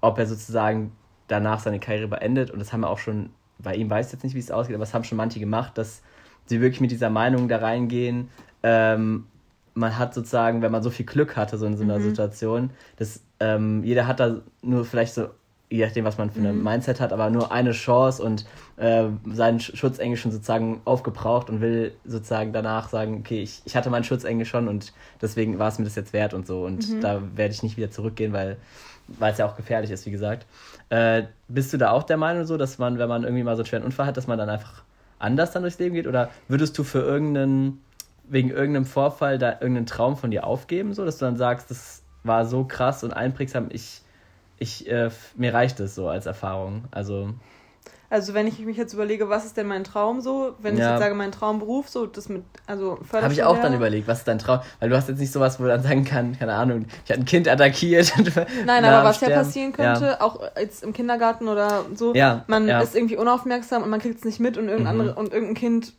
ob er sozusagen danach seine Karriere beendet. Und das haben wir auch schon, bei ihm weiß ich jetzt nicht, wie es ausgeht, aber es haben schon manche gemacht, dass sie wirklich mit dieser Meinung da reingehen. Ähm, man hat sozusagen, wenn man so viel Glück hatte, so in so einer mhm. Situation, dass ähm, jeder hat da nur vielleicht so je nachdem, was man für ein mhm. Mindset hat, aber nur eine Chance und äh, seinen Schutzengel schon sozusagen aufgebraucht und will sozusagen danach sagen, okay, ich, ich hatte meinen Schutzengel schon und deswegen war es mir das jetzt wert und so. Und mhm. da werde ich nicht wieder zurückgehen, weil weil es ja auch gefährlich ist, wie gesagt. Äh, bist du da auch der Meinung so, dass man, wenn man irgendwie mal so einen schweren Unfall hat, dass man dann einfach anders dann durchs Leben geht? Oder würdest du für irgendeinen, wegen irgendeinem Vorfall da irgendeinen Traum von dir aufgeben, so dass du dann sagst, das war so krass und einprägsam, ich ich, äh, mir reicht es so als Erfahrung. Also. Also wenn ich mich jetzt überlege, was ist denn mein Traum so, wenn ja. ich jetzt sage, mein Traumberuf, so das mit, also Habe ich auch dann überlegt, was ist dein Traum? Weil du hast jetzt nicht sowas, wo du dann sagen kann, keine Ahnung, ich hatte ein Kind attackiert. <laughs> Nein, aber was ja passieren könnte, ja. auch jetzt im Kindergarten oder so, ja. man ist irgendwie unaufmerksam und man kriegt es nicht mit und irgendein, mhm. andere, und irgendein Kind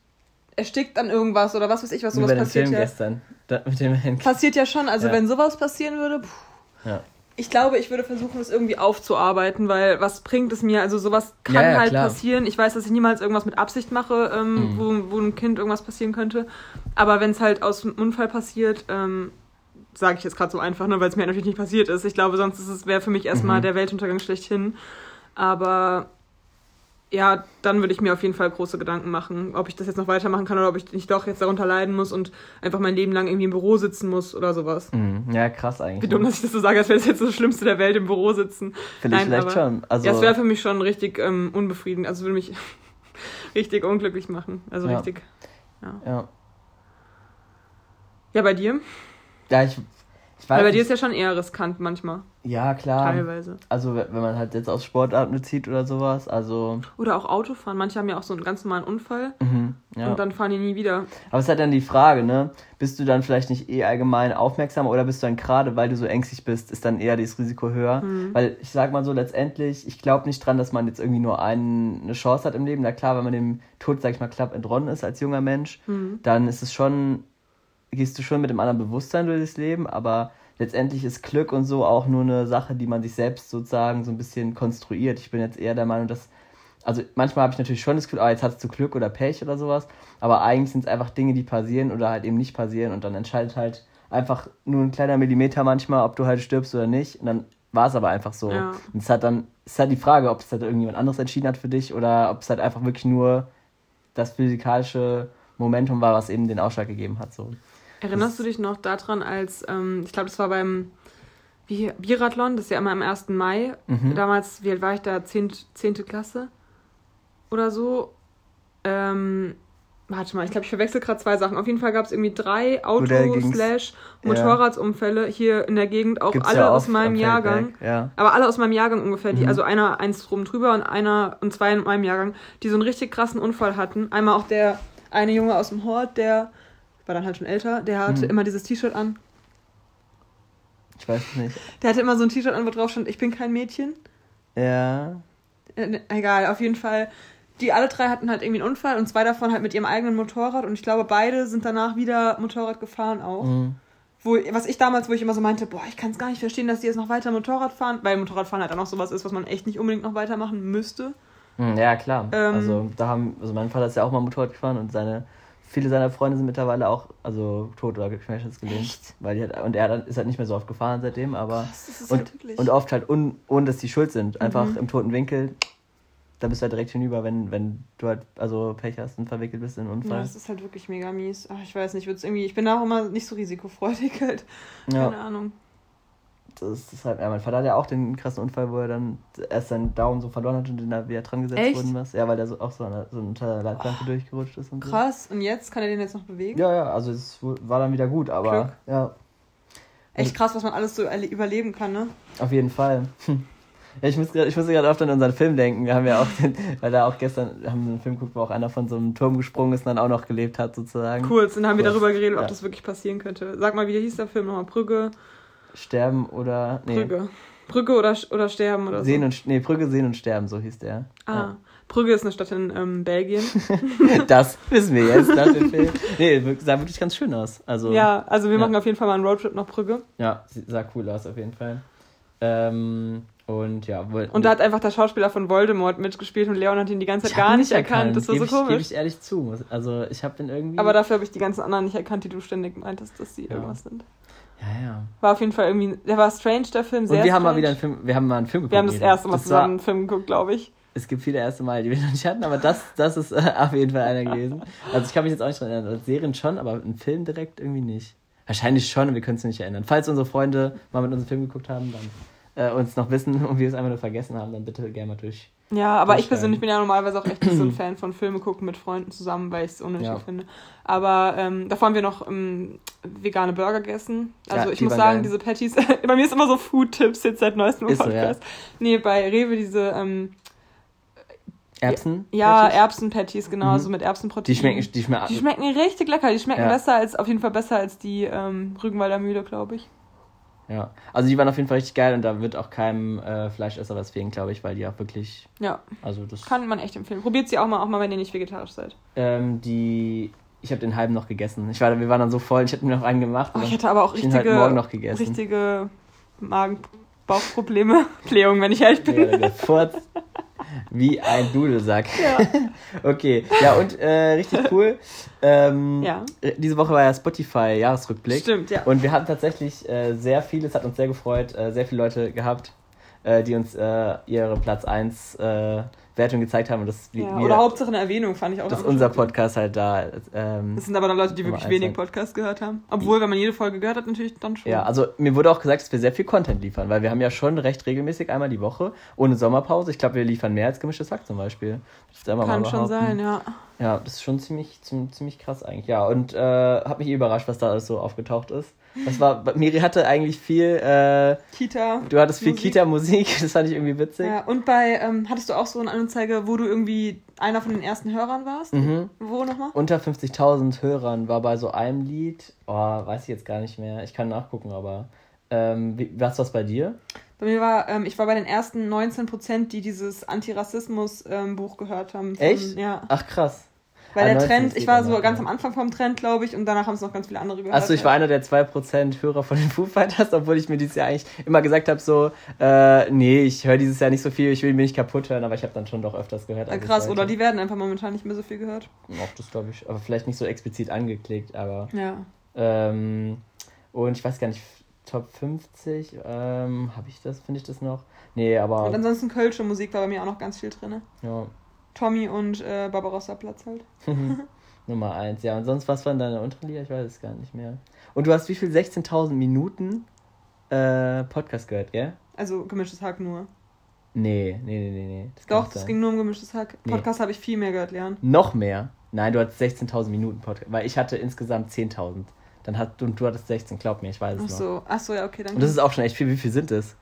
erstickt an irgendwas oder was weiß ich, was sowas bei passiert. Film ja. gestern. Da, mit dem passiert ja schon, also wenn sowas passieren würde, puh, ja ich glaube, ich würde versuchen, es irgendwie aufzuarbeiten, weil was bringt es mir? Also sowas kann ja, ja, halt klar. passieren. Ich weiß, dass ich niemals irgendwas mit Absicht mache, ähm, mhm. wo, wo ein Kind irgendwas passieren könnte. Aber wenn es halt aus einem Unfall passiert, ähm, sage ich jetzt gerade so einfach, ne, weil es mir natürlich nicht passiert ist. Ich glaube, sonst wäre für mich erstmal mhm. der Weltuntergang schlechthin. Aber ja, dann würde ich mir auf jeden Fall große Gedanken machen, ob ich das jetzt noch weitermachen kann oder ob ich nicht doch jetzt darunter leiden muss und einfach mein Leben lang irgendwie im Büro sitzen muss oder sowas. Mhm. Ja, krass eigentlich. Wie dumm, ne? dass ich das so sage, als wäre das jetzt das Schlimmste der Welt im Büro sitzen. Finde ich vielleicht aber, schon. Also, ja, es wäre für mich schon richtig ähm, unbefriedigend. Also würde mich <laughs> richtig unglücklich machen. Also ja. richtig. Ja. ja. Ja, bei dir? Ja, ich Ich Weil bei dir ist ja schon eher riskant manchmal. Ja, klar. Teilweise. Also wenn man halt jetzt aus Sportarten bezieht oder sowas, also Oder auch Autofahren. Manche haben ja auch so einen ganz normalen Unfall mhm, ja. und dann fahren die nie wieder. Aber es ist halt dann die Frage, ne? Bist du dann vielleicht nicht eh allgemein aufmerksam oder bist du dann gerade, weil du so ängstlich bist, ist dann eher das Risiko höher? Mhm. Weil ich sag mal so, letztendlich, ich glaube nicht dran, dass man jetzt irgendwie nur einen, eine Chance hat im Leben. Na klar, wenn man dem Tod, sag ich mal, klapp entronnen ist als junger Mensch, Mhm. dann ist es schon, gehst du schon mit einem anderen Bewusstsein durch das Leben, aber letztendlich ist Glück und so auch nur eine Sache, die man sich selbst sozusagen so ein bisschen konstruiert. Ich bin jetzt eher der Meinung, dass also manchmal habe ich natürlich schon das Gefühl, ah, jetzt hattest du Glück oder Pech oder sowas, aber eigentlich sind es einfach Dinge, die passieren oder halt eben nicht passieren und dann entscheidet halt einfach nur ein kleiner Millimeter manchmal, ob du halt stirbst oder nicht und dann war es aber einfach so. Ja. Und es hat dann, es ist halt die Frage, ob es halt irgendjemand anderes entschieden hat für dich oder ob es halt einfach wirklich nur das physikalische Momentum war, was eben den Ausschlag gegeben hat. So. Erinnerst du dich noch daran, als, ähm, ich glaube, das war beim Bi- Biathlon, das ist ja immer am 1. Mai. Mhm. Damals, wie alt war ich da? 10. 10. Klasse oder so. Ähm, warte mal, ich glaube, ich verwechsel gerade zwei Sachen. Auf jeden Fall gab es irgendwie drei da Auto- ging's- slash ja. Motorradsunfälle hier in der Gegend, auch Gibt's alle ja aus meinem Jahrgang. Ja. Aber alle aus meinem Jahrgang ungefähr, die, Mhm. also einer eins drum drüber und einer und zwei in meinem Jahrgang, die so einen richtig krassen Unfall hatten. Einmal auch der eine Junge aus dem Hort, der war dann halt schon älter, der hatte Mhm. immer dieses T-Shirt an. Ich weiß es nicht. Der hatte immer so ein T-Shirt an, wo drauf stand, ich bin kein Mädchen. Ja. Äh, ne, egal, auf jeden Fall. Die alle drei hatten halt irgendwie einen Unfall und zwei davon halt mit ihrem eigenen Motorrad und ich glaube, beide sind danach wieder Motorrad gefahren auch. Mhm. Wo, was ich damals, wo ich immer so meinte, boah, ich kann es gar nicht verstehen, dass die jetzt noch weiter Motorrad fahren, weil Motorradfahren halt auch noch sowas ist, was man echt nicht unbedingt noch weitermachen müsste. Mhm, Ja, klar. Ähm, also da haben, also mein Vater ist ja auch mal Motorrad gefahren und seine, viele seiner Freunde sind mittlerweile auch, also tot oder geschwächt gelähmt. Echt? Weil die halt, und er hat- ist halt nicht mehr so oft gefahren seitdem, aber Das ist und, halt und oft halt un, ohne dass die schuld sind. Einfach Mhm. im toten Winkel, da bist du halt direkt hinüber, wenn, wenn du halt also Pech hast und verwickelt bist in einen ja, Unfall. das ist halt wirklich mega mies. Ach, ich weiß nicht, würd's irgendwie, ich bin da auch immer nicht so risikofreudig <laughs> halt. Ja, Keine Ahnung. Das ist halt, ja, mein Vater hat ja auch den krassen Unfall, wo er dann erst seinen Daumen so verloren hat und dann da wieder dran gesetzt Echt? worden was. Ja, weil der so auch so, der- so unter der Leitplanke durchgerutscht ist und so. Krass. Und jetzt kann er den jetzt noch bewegen? Ja, ja, also es war dann wieder gut, aber Glück. ja, Echt krass, was man alles so erle- überleben kann, ne? auf jeden Fall. <laughs> Ja, ich, muss grad, ich musste gerade oft an unseren Film denken. Wir haben ja auch, den, <laughs> weil da auch gestern haben wir einen Film geguckt, wo auch einer von so einem Turm gesprungen ist und dann auch noch gelebt hat, sozusagen. Kurz, und dann haben wir Kurz, darüber geredet, ob ja. das wirklich passieren könnte. Sag mal, wie hieß der Film nochmal? Brügge? Sterben oder. Nee. Brügge. Brügge oder, oder Sterben oder so. Sehen und, nee, Brügge, Sehen und Sterben, so hieß der. Ah, Brügge ist eine Stadt in ähm, Belgien. Ja. <laughs> Das wissen wir jetzt Film. <laughs> Nee, sah wirklich ganz schön aus. Also, Ja, also wir Ja. machen auf jeden Fall mal einen Roadtrip nach Brügge. ja, sie- sah cool aus auf jeden Fall. Ähm, und ja, Und da hat einfach der Schauspieler von Voldemort mitgespielt und Leon hat ihn die ganze Zeit gar nicht erkannt. Das war so Geb ich, Gebe komisch. ich ehrlich zu. Also ich habe den irgendwie. Aber dafür habe ich die ganzen anderen nicht erkannt, die du ständig meintest, dass die Ja. irgendwas sind. Ja, ja. War auf jeden Fall irgendwie, der war strange, der Film, sehr Und wir haben mal strange. wieder einen Film, wir haben mal einen Film geguckt. Wir haben das erste Mal zusammen einen Film geguckt, glaube ich. Es gibt viele erste Mal, die wir noch nicht hatten, aber das, das ist äh, auf jeden Fall einer gewesen. Also ich kann mich jetzt auch nicht dran erinnern. Als Serien schon, aber einen Film direkt irgendwie nicht. Wahrscheinlich schon, und wir können es nicht erinnern. Falls unsere Freunde mal mit uns einen Film geguckt haben, dann äh, uns noch wissen und wir es einfach nur vergessen haben, dann bitte gerne mal durch. Ja, aber ich persönlich bin ja normalerweise auch echt so ein <clears throat> Fan von Filme gucken mit Freunden zusammen, weil ich es unnötig Ja. finde. Aber ähm, davor haben wir noch ähm, vegane Burger gegessen. Also Ja, ich muss sagen, geil. diese Patties, <laughs> bei mir ist immer so Food-Tipps jetzt seit neuestem Ist so, ja. Podcast. Nee, bei Rewe diese, ähm, Erbsen? ja, Patties? Erbsen-Patties, genau, Mhm. so mit Erbsenprotein. Die schmecken, die schmecken, Die schmecken richtig lecker. Die schmecken besser als, auf jeden Fall besser als die ähm, Rügenwalder Mühle, glaube ich. Ja. Also die waren auf jeden Fall richtig geil und da wird auch keinem äh, Fleischesser was fehlen, glaube ich, weil die auch wirklich, Ja, also das, kann man echt empfehlen. Probiert sie auch mal, auch mal, wenn ihr nicht vegetarisch seid. ähm, die, ich habe den halben noch gegessen. Ich war, wir waren dann so voll, ich hätte mir noch einen gemacht. Oh, ich hätte aber auch halt richtige, morgen noch gegessen. richtige Magen-Bauchprobleme. <laughs> Blähung, wenn ich ehrlich bin. Ja, der furzt <laughs> wie ein Dudelsack. Ja. <laughs> Okay, ja und äh, richtig cool. Ähm, Ja. äh, Diese Woche war ja Spotify Jahresrückblick. Stimmt, ja. Und wir hatten tatsächlich äh, sehr viele, es hat uns sehr gefreut, äh, sehr viele Leute gehabt, äh, die uns äh, ihre Platz 1 äh, Wertung gezeigt haben. Und das, ja. wir, Oder Hauptsache eine Erwähnung, fand ich auch. dass unser. Podcast halt da. Ähm, Das sind aber dann Leute, die wirklich wenig sein. Podcast gehört haben. Obwohl, wenn man jede Folge gehört hat, natürlich dann schon. ja, also mir wurde auch gesagt, dass wir sehr viel Content liefern, weil wir haben ja schon recht regelmäßig einmal die Woche, ohne Sommerpause. Ich glaube, wir liefern mehr als gemischtes Hack zum Beispiel. Kann schon sein, ja. Ja, das ist schon ziemlich, ziemlich, krass eigentlich. Ja, und äh, hat mich überrascht, was da alles so aufgetaucht ist. Das war, Miri hatte eigentlich viel, äh, Kita. du hattest viel Musik. Kita-Musik, <laughs> das fand ich irgendwie witzig. Ja, und bei, ähm, hattest du auch so eine Anzeige, wo du irgendwie einer von den ersten Hörern warst? Mhm. Wo nochmal? Unter 50.000 Hörern war bei so einem Lied, oh, weiß ich jetzt gar nicht mehr, ich kann nachgucken, aber, ähm, wie, was war's bei dir? Bei mir war, ähm, ich war bei den ersten 19 Prozent, die dieses Antirassismus-Buch gehört haben. Von, Echt? Ja. Ach krass. Weil Ah, der 19 Trend, ich war so ganz am Anfang vom Trend, glaube ich, und danach haben es noch ganz viele andere gehört. Achso, ich war einer der 2% Hörer von den Foo Fighters, obwohl ich mir dieses Jahr eigentlich immer gesagt habe, so, äh, nee, ich höre dieses Jahr nicht so viel, ich will mich nicht kaputt hören, aber ich habe dann schon doch öfters gehört. Ja, ich krass, oder die werden einfach momentan nicht mehr so viel gehört. Auch das glaube ich, aber vielleicht nicht so explizit angeklickt, aber. Ja. Ähm, und ich weiß gar nicht, Top 50, ähm, habe ich das, finde ich das noch? Nee, aber. Und ansonsten Kölsche Musik war bei mir auch noch ganz viel drin. ja. Tommy und äh, Barbarossa Platz halt. <laughs> Nummer 1. Ja, und sonst, was waren deine unteren Lieder? Ich weiß es gar nicht mehr. Und du hast wie viel? 16.000 Minuten äh, Podcast gehört, gell? Also gemischtes Hack nur. Nee, nee, nee, nee, nee. Das Doch, das ging nur um gemischtes Hack. Nee. Podcast habe ich viel mehr gehört, Leon. Noch mehr? Nein, du hattest 16.000 Minuten Podcast, weil ich hatte insgesamt 10.000. Dann hat, und du hattest 16, glaub mir, ich weiß es Ach noch. so, ach so, ja, okay, dann. Und das ist auch schon echt viel. Wie viel sind es?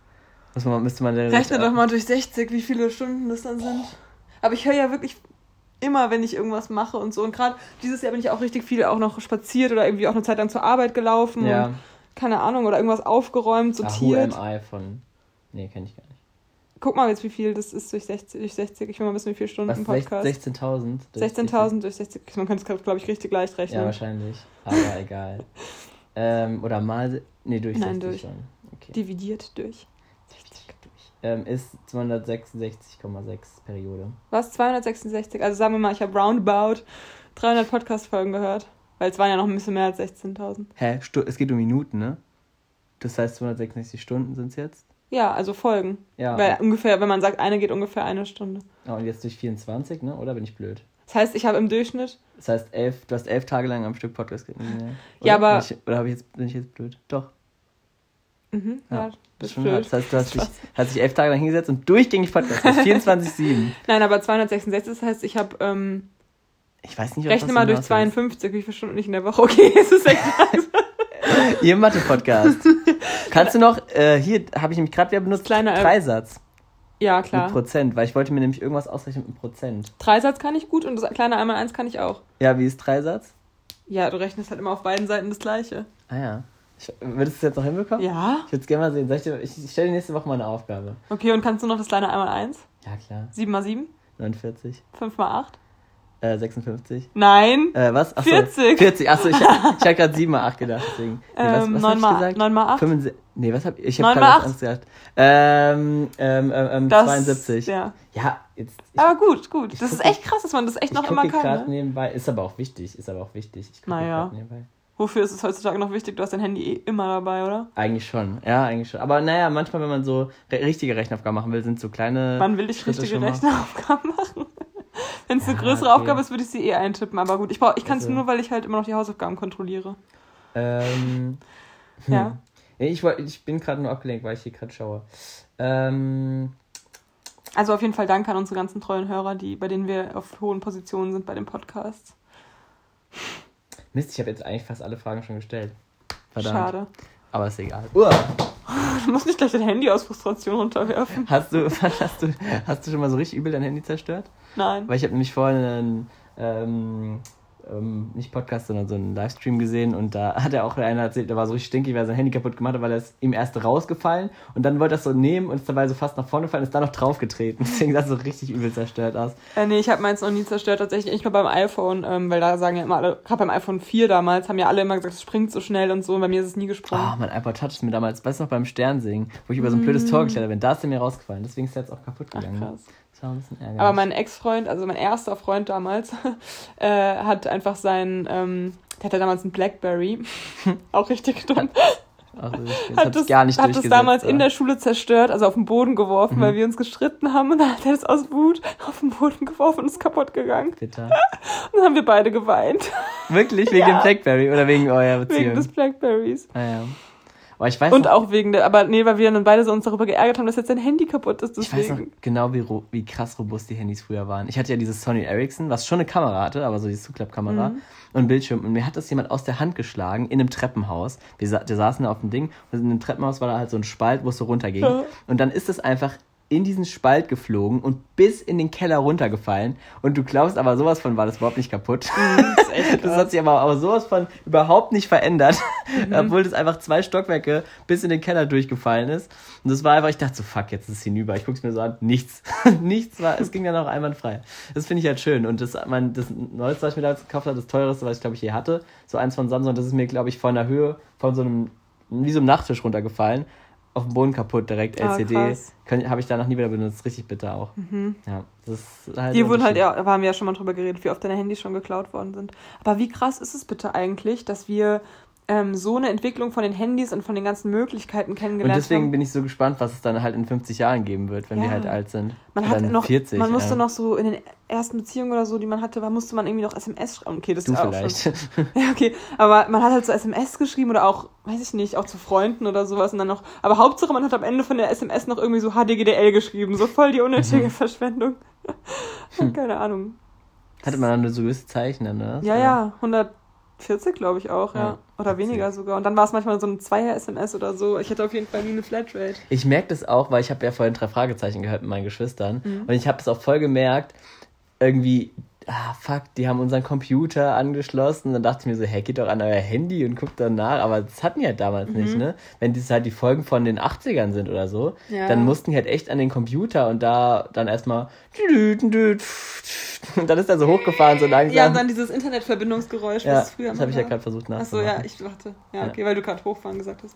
Muss man, müsste man Rechne doch mal durch 60, wie viele Stunden das dann sind. Aber ich höre ja wirklich immer, wenn ich irgendwas mache und so. Und gerade dieses Jahr bin ich auch richtig viel auch noch spaziert oder irgendwie auch eine Zeit lang zur Arbeit gelaufen. Ja. Und, keine Ahnung, oder irgendwas aufgeräumt, Ah, sortiert. Am I von. Nee, kenne ich gar nicht. Guck mal jetzt, wie viel das ist durch 60. Durch 60. Ich will mal wissen, wie viele Stunden Was? im Podcast. 16.000? 16.000 durch 60. Man könnte es, glaube ich, richtig leicht rechnen. Ja, wahrscheinlich. Aber <laughs> egal. Ähm, oder mal. Nee, durch Nein, 60 durch. schon. Okay. Dividiert durch. 60 durch. Ähm, ist 266,6 Periode. Was? 266? Also sagen wir mal, ich habe roundabout 300 Podcast-Folgen gehört. Weil es waren ja noch ein bisschen mehr als 16.000. Hä? Stu es geht um Minuten, ne? Das heißt 266 Stunden sind es jetzt? Ja, also Folgen. Ja. Weil ungefähr, wenn man sagt, eine geht ungefähr eine Stunde. Ah, und jetzt durch 24, ne? Oder bin ich blöd? Das heißt, ich habe im Durchschnitt. Das heißt, elf, du hast elf Tage lang am Stück Podcast gehört. ne? Ja, Oder? aber- Bin ich, oder ich jetzt, bin ich jetzt blöd? Doch. Mhm, ja, Ja, das ist. Das heißt, du hast dich, hast dich elf Tage lang hingesetzt und durchgängig Podcast. gehört. 24-7. <laughs> Nein, aber 266, das heißt, ich habe. Ähm, Ich weiß nicht, ob rechne das mal durch hinaus 52, wie viele Stunden ich in der Woche. Okay, es ist echt. <laughs> Ihr Mathe-Podcast. Kannst du noch, äh, hier habe ich nämlich gerade wieder benutzt, Kleiner, Dreisatz Ja, mit klar. Prozent, weil ich wollte mir nämlich irgendwas ausrechnen mit Prozent. Dreisatz kann ich gut und das kleine einmal eins kann ich auch. Ja, wie ist Dreisatz? Ja, du rechnest halt immer auf beiden Seiten das Gleiche. Ah ja. Ich, würdest du es jetzt noch hinbekommen? Ja. Ich würde es gerne mal sehen. Soll ich, dir- ich, ich stelle dir nächste Woche mal eine Aufgabe. Okay, und kannst du noch das kleine einmal eins? Ja, klar. 7 mal 7? 49, 5 mal 8? äh, 56. Nein. Äh, was? Achso, 40. 40. Achso, ich, <laughs> ich habe gerade 7 mal 8 gedacht. Deswegen. Nee, was, was 9 hab ich mal, gesagt? 9 mal 8? 65, nee, was hab ich? Ich habe gerade was gesagt. Ähm, ähm, ähm, Das, 72. Ja. Ja, jetzt. Ich, Aber gut, gut. ich Das ist gucke- echt krass, dass man das echt ich noch gucke immer kann. gerade Ne? nebenbei. Ist aber auch wichtig. Ist aber auch wichtig. Ich gucke Naja. grad nebenbei. Wofür ist es heutzutage noch wichtig? Du hast dein Handy eh immer dabei, oder? Eigentlich schon. Ja, eigentlich schon. Aber naja, manchmal, wenn man so re richtige Rechenaufgaben machen will, sind so kleine. Wann will ich Schritte richtige. Rechenaufgaben <laughs> machen? Wenn es eine Ja, größere okay. Aufgabe ist, würde ich sie eh eintippen. Aber gut, ich, brauch- ich kann es Also- nur, weil ich halt immer noch die Hausaufgaben kontrolliere. Ähm, hm. Ja. Ich, wollt- ich bin gerade nur abgelenkt, weil ich hier gerade schaue. Ähm, Also auf jeden Fall danke an unsere ganzen treuen Hörer, die, bei denen wir auf hohen Positionen sind bei den Podcasts. Mist, ich habe jetzt eigentlich fast alle Fragen schon gestellt. Verdammt. Schade. Aber ist egal. Uah. Du musst nicht gleich dein Handy aus Frustration runterwerfen. Hast du, <laughs> hast, du, hast du schon mal so richtig übel dein Handy zerstört? Nein. Weil ich habe nämlich vorhin einen, ähm, ähm, nicht Podcast, sondern so einen Livestream gesehen und da hat er auch einer erzählt, der war so richtig stinkig, weil er sein Handy kaputt gemacht hat, weil er ist ihm erst rausgefallen und dann wollte er es so nehmen und ist dabei so fast nach vorne gefallen und ist dann noch draufgetreten. <laughs> Deswegen sah es so richtig übel zerstört aus. Äh, nee, ich habe meins noch nie zerstört, tatsächlich nicht mal beim iPhone, ähm, weil da sagen ja immer alle, gerade beim iPhone 4 damals, haben ja alle immer gesagt, es springt so schnell und so, und bei mir ist es nie gesprungen. Oh, mein iPod Touch ist mir damals, weißt du noch, beim Sternsingen, wo ich über so ein blödes Tor geklettert bin, da ist er mir rausgefallen. Deswegen ist er jetzt auch kaputt Mm. Ach, gegangen. krass. War ein. Aber mein Ex-Freund, also mein erster Freund damals, <laughs> äh, hat einfach sein, ähm, der hatte damals einen Blackberry, <laughs> auch richtig dumm, Ach, das, hat das, gar nicht hat das damals in aber- der Schule zerstört, also auf den Boden geworfen, Mhm. weil wir uns gestritten haben und dann hat er das aus Wut auf den Boden geworfen und ist kaputt gegangen. Bitter. <laughs> Und dann haben wir beide geweint, Wirklich? Wegen Ja. dem Blackberry oder wegen eurer wegen Beziehung? des Blackberries. Ah, ja. Aber ich weiß Und noch, auch wegen der, aber nee, weil wir dann beide so uns darüber geärgert haben, dass jetzt dein Handy kaputt ist. ich weiß noch Deswegen. genau, wie, wie krass robust die Handys früher waren. Ich hatte ja dieses Sony Ericsson, was schon eine Kamera hatte, aber so diese Zuklappkamera Mhm. und Bildschirm. Und mir hat das jemand aus der Hand geschlagen in einem Treppenhaus. Wir, sa saßen da auf dem Ding und in dem Treppenhaus war da halt so ein Spalt, wo es so runterging. Ja. Und dann ist es einfach in diesen Spalt geflogen und bis in den Keller runtergefallen. Und du glaubst aber, sowas von war das überhaupt nicht kaputt. Das ist echt <laughs> Das hat sich aber, aber sowas von überhaupt nicht verändert, Mhm. obwohl das einfach zwei Stockwerke bis in den Keller durchgefallen ist. Und das war einfach, ich dachte so, fuck, jetzt ist es hinüber. Ich guck's mir so an, nichts. <laughs> nichts war, es ging dann auch einwandfrei. Das finde ich halt schön. Und das, mein, das Neueste, was ich mir damals gekauft habe, das teureste, was ich glaube ich je hatte, so eins von Samsung, das ist mir, glaube ich, von der Höhe von so einem, wie so einem Nachttisch runtergefallen. Auf dem Boden kaputt, direkt LCD. krass. Habe ich danach nie wieder benutzt. Richtig bitter auch. Ja, das halt Hier ein wurden halt, ja, haben wir ja schon mal drüber geredet, wie oft deine Handys schon geklaut worden sind. Aber wie krass ist es bitte eigentlich, dass wir ähm, so eine Entwicklung von den Handys und von den ganzen Möglichkeiten Und kennengelernt deswegen haben? bin ich so gespannt, was es dann halt in 50 Jahren geben wird, wenn wir Ja. halt alt sind. Man Oder hat noch, 40. man musste ja. noch so in den ersten Beziehungen oder so, die man hatte, da musste man irgendwie noch SMS schreiben. Okay, das Du ist auch vielleicht. Schon, <laughs> ja, okay. Aber man hat halt so SMS geschrieben oder auch, weiß ich nicht, auch zu Freunden oder sowas und dann noch. Aber Hauptsache, man hat am Ende von der SMS noch irgendwie so HDGDL geschrieben. So voll die unnötige Mhm. Verschwendung. <laughs> Keine Ahnung. Hatte man dann nur so gewisse Zeichen dann, ne? Ja, ja, 140 glaube ich auch, ja. Ja, Oder weniger sogar. Und dann war es manchmal so ein Zweier-SMS oder so. Ich hatte auf jeden Fall nie eine Flatrate. Ich merke das auch, weil ich habe ja vorhin drei Fragezeichen gehört mit meinen Geschwistern. Mhm. Und ich habe das auch voll gemerkt, irgendwie, ah, fuck, die haben unseren Computer angeschlossen. Dann dachte ich mir so, hey, geht doch an euer Handy und guckt danach. Aber das hatten die halt damals nicht, ne? Wenn das halt die Folgen von den 80ern sind oder so, Ja. dann mussten die halt echt an den Computer und da dann erstmal und dann ist er so hochgefahren, so langsam. Ja, und dann dieses Internetverbindungsgeräusch, Ja, was es früher das habe ich ja gerade versucht Achso, nachzumachen. ja, ich dachte. Ja, Ja. okay, weil du gerade hochfahren gesagt hast.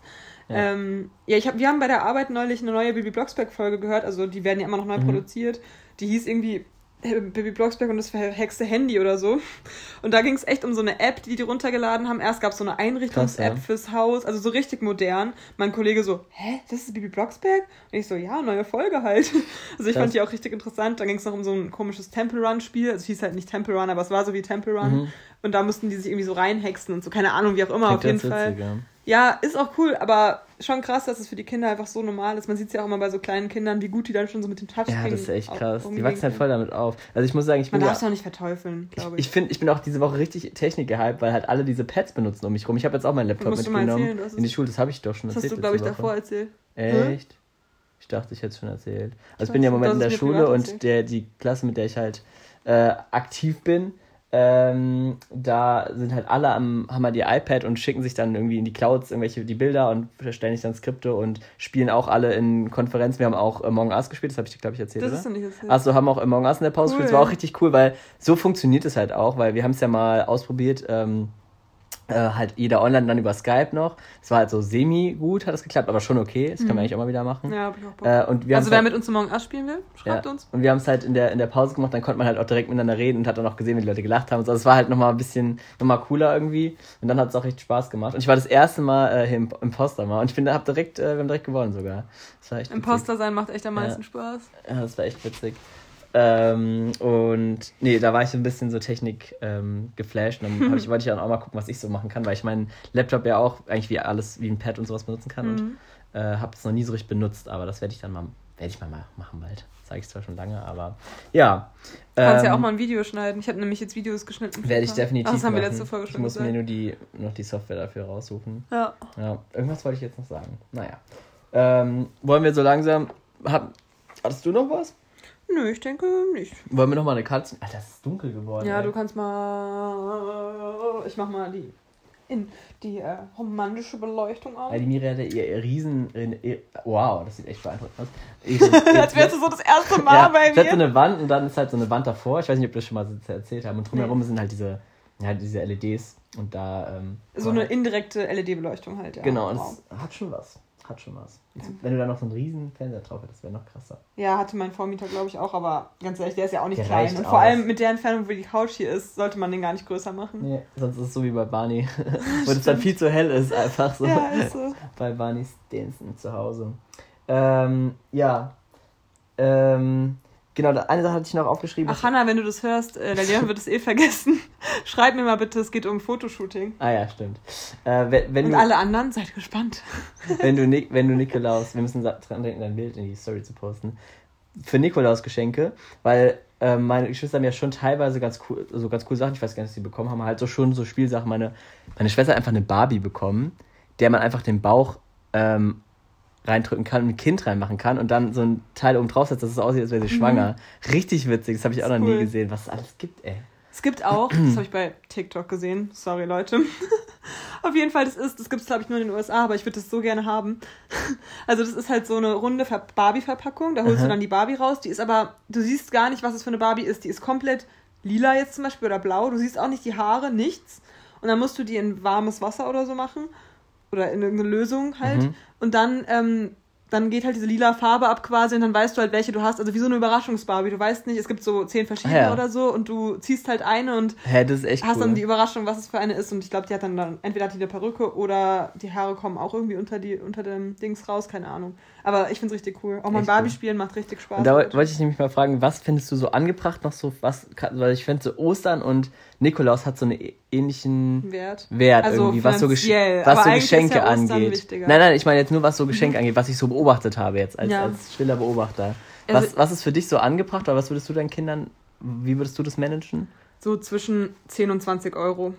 Ja. Ja, ähm, ja ich hab, wir haben bei der Arbeit neulich eine neue Baby Blocksberg-Folge gehört. Also die werden ja immer noch neu Mhm. produziert. Die hieß irgendwie Baby Blocksberg und das verhexte Handy oder so. Und da ging es echt um so eine App, die die runtergeladen haben. Erst gab es so eine Einrichtungs-App ja. fürs Haus, also so richtig modern. Mein Kollege so, hä, das ist Baby Blocksberg? Und ich so, ja, neue Folge halt. <laughs> Also ich Krass. fand die auch richtig interessant. Da ging es noch um so ein komisches Temple Run-Spiel. Also es hieß halt nicht Temple Run, aber es war so wie Temple Run. Mhm. Und da mussten die sich irgendwie so reinhexen und so, keine Ahnung, wie auch immer, Klingt auf jeden Fall. witzig, ja. Ja, ist auch cool, aber schon krass, dass es für die Kinder einfach so normal ist. Man sieht es ja auch immer bei so kleinen Kindern, wie gut die dann schon so mit dem Touchscreen Ja, das ist echt krass. Die wachsen halt voll damit auf. Also ich muss sagen, ich bin Man ja, darf es auch nicht verteufeln, glaube ich. ich, find, ich bin auch diese Woche richtig Technik gehypt, weil halt alle diese Pads benutzen um mich rum. Ich habe jetzt auch meinen Laptop musst du mal mitgenommen erzählen, hast in die Schule. Das habe ich doch schon das hast erzählt. du, glaube ich, davor erzählt. Echt? Ich dachte, ich hätte es schon erzählt. Also ich Krass, bin ja im Moment in hast der Schule und der, die Klasse, mit der ich halt äh, aktiv bin, ähm, da sind halt alle am, haben halt ihr iPad und schicken sich dann irgendwie in die Clouds irgendwelche die Bilder und erstellen sich dann Skripte und spielen auch alle in Konferenzen. Wir haben auch Among Us gespielt, das habe ich dir, glaube ich, erzählt, Das oder? ist doch nicht erzählt. Achso, haben auch Among Us in der Pause Cool. gespielt. Das war auch richtig cool, weil so funktioniert es halt auch, weil wir haben es ja mal ausprobiert, ähm, äh, halt jeder online dann über Skype noch. Es war halt so semi-gut, hat es geklappt, aber schon okay. Das kann man eigentlich auch mal wieder machen. ja, hab ich auch Bock. Äh, und wir also wer halt, mit uns Among Us spielen will, schreibt ja, uns. Und wir haben es halt in der, in der Pause gemacht, dann konnte man halt auch direkt miteinander reden und hat dann auch gesehen, wie die Leute gelacht haben. Also es war halt nochmal ein bisschen nochmal cooler irgendwie. Und dann hat es auch richtig Spaß gemacht. Und ich war das erste Mal äh, hier im Imposter mal und ich bin, hab direkt, äh, wir haben direkt gewonnen sogar. Das war echt. Imposter sein macht echt am meisten Spaß. Ja, das war echt witzig. Ähm, und nee, da war ich so ein bisschen so Technik ähm, geflasht. Und dann ich, wollte ich dann auch mal gucken, was ich so machen kann, weil ich meinen Laptop ja auch eigentlich wie alles, wie ein Pad und sowas benutzen kann. Und Mhm. äh, habe es noch nie so richtig benutzt, aber das werde ich dann mal, werde ich mal ma- machen bald. Sage ich zwar schon lange, aber ja. Du kannst ja Ähm, auch mal ein Video schneiden. Ich habe nämlich jetzt Videos geschnitten. Werde ich definitiv Ach, das haben wir letzte Folge ich schon muss gesagt. mir nur die, noch die Software dafür raussuchen. ja. Ja, irgendwas wollte ich jetzt noch sagen. Naja. Ähm, wollen wir so langsam. Hab, hattest du noch was? Nö, ich denke nicht. Wollen wir noch mal eine Katze. Alter, es ist dunkel geworden. Ja, ey. du kannst mal. Ich mach mal die. In die äh, romantische Beleuchtung Ja, an. die Miri hatte ihr, ihr Riesen. Ihr, wow, das sieht echt beeindruckend aus. <laughs> Als wärst du so das erste Mal ja, bei es hat so mir. eine Wand und dann ist halt so eine Wand davor. Ich weiß nicht, ob wir das schon mal so erzählt haben. Und drumherum sind halt diese, ja, diese LEDs und da. Ähm, So eine indirekte LED-Beleuchtung halt, ja. Genau, und Wow. es hat schon was. Hat schon was. Wenn du da noch so einen riesen Fernseher drauf hättest, wäre noch krasser. Ja, hatte mein Vormieter, glaube ich, auch, aber ganz ehrlich, der ist ja auch nicht Der klein. Und vor aus. allem mit der Entfernung, wo die Couch hier ist, sollte man den gar nicht größer machen. Nee, sonst ist es so wie bei Barney. <laughs> Wo es dann viel zu hell ist, einfach so. Ja, ist so. <laughs> bei Barney Stinson zu Hause. Ähm, ja. Ähm, Genau, eine Sache hatte ich noch aufgeschrieben. Ach, Hanna, wenn du das hörst, äh, der Leon wird es eh vergessen. <laughs> Schreib mir mal bitte, es geht um Fotoshooting. Ah ja, stimmt. Äh, wenn, wenn Und du, alle anderen, seid gespannt. <laughs> wenn du, wenn du Nikolaus, wir müssen dran denken, dein Bild in die Story zu posten, für Nikolaus Geschenke, weil ähm, meine Geschwister haben ja schon teilweise ganz cool, so ganz coole Sachen, ich weiß gar nicht, was sie bekommen haben, halt so schon so Spielsachen. Meine, meine Schwester hat einfach eine Barbie bekommen, der man einfach den Bauch ähm, reindrücken kann und ein Kind reinmachen kann und dann so ein Teil oben drauf setzt, dass es aussieht, als wäre sie schwanger. Richtig witzig, das habe ich auch noch nie Mhm. Cool. gesehen, was es alles gibt, ey. Es gibt auch, <clears throat> das habe ich bei TikTok gesehen, sorry Leute. <laughs> Auf jeden Fall, das ist, das gibt es glaube ich nur in den USA, aber ich würde das so gerne haben. <laughs> Also das ist halt so eine runde Ver- Barbie-Verpackung, da holst Aha. du dann die Barbie raus, die ist aber, du siehst gar nicht, was es für eine Barbie ist. Die ist komplett lila jetzt zum Beispiel oder blau, du siehst auch nicht die Haare, nichts. Und dann musst du die in warmes Wasser oder so machen oder in irgendeine Lösung halt. Mhm. Und dann, ähm, dann geht halt diese lila Farbe ab quasi und dann weißt du halt, welche du hast. Also wie so eine Überraschungsbarbie. Du weißt nicht, es gibt so zehn verschiedene ja. oder so und du ziehst halt eine und echt hast cool. dann die Überraschung, was es für eine ist. Und ich glaube, die hat dann, dann entweder hat die eine Perücke oder die Haare kommen auch irgendwie unter, die, unter dem Dings raus, keine Ahnung. Aber ich finde es richtig cool. Auch mal Echt Barbie cool. spielen macht richtig Spaß. Und da woll- wollte ich nämlich mal fragen, was findest du so angebracht noch so, was, weil ich finde so Ostern und Nikolaus hat so einen ä- ähnlichen Wert. Wert Also irgendwie, was so, Gesch was so Geschenke ja angeht. wichtiger. Nein, nein, ich meine jetzt nur, was so <laughs> Geschenke angeht, was ich so beobachtet habe jetzt als, Ja. als stiller Beobachter. Also- was, was ist für dich so angebracht oder was würdest du deinen Kindern, wie würdest du das managen? So zwischen 10 und 20 Euro.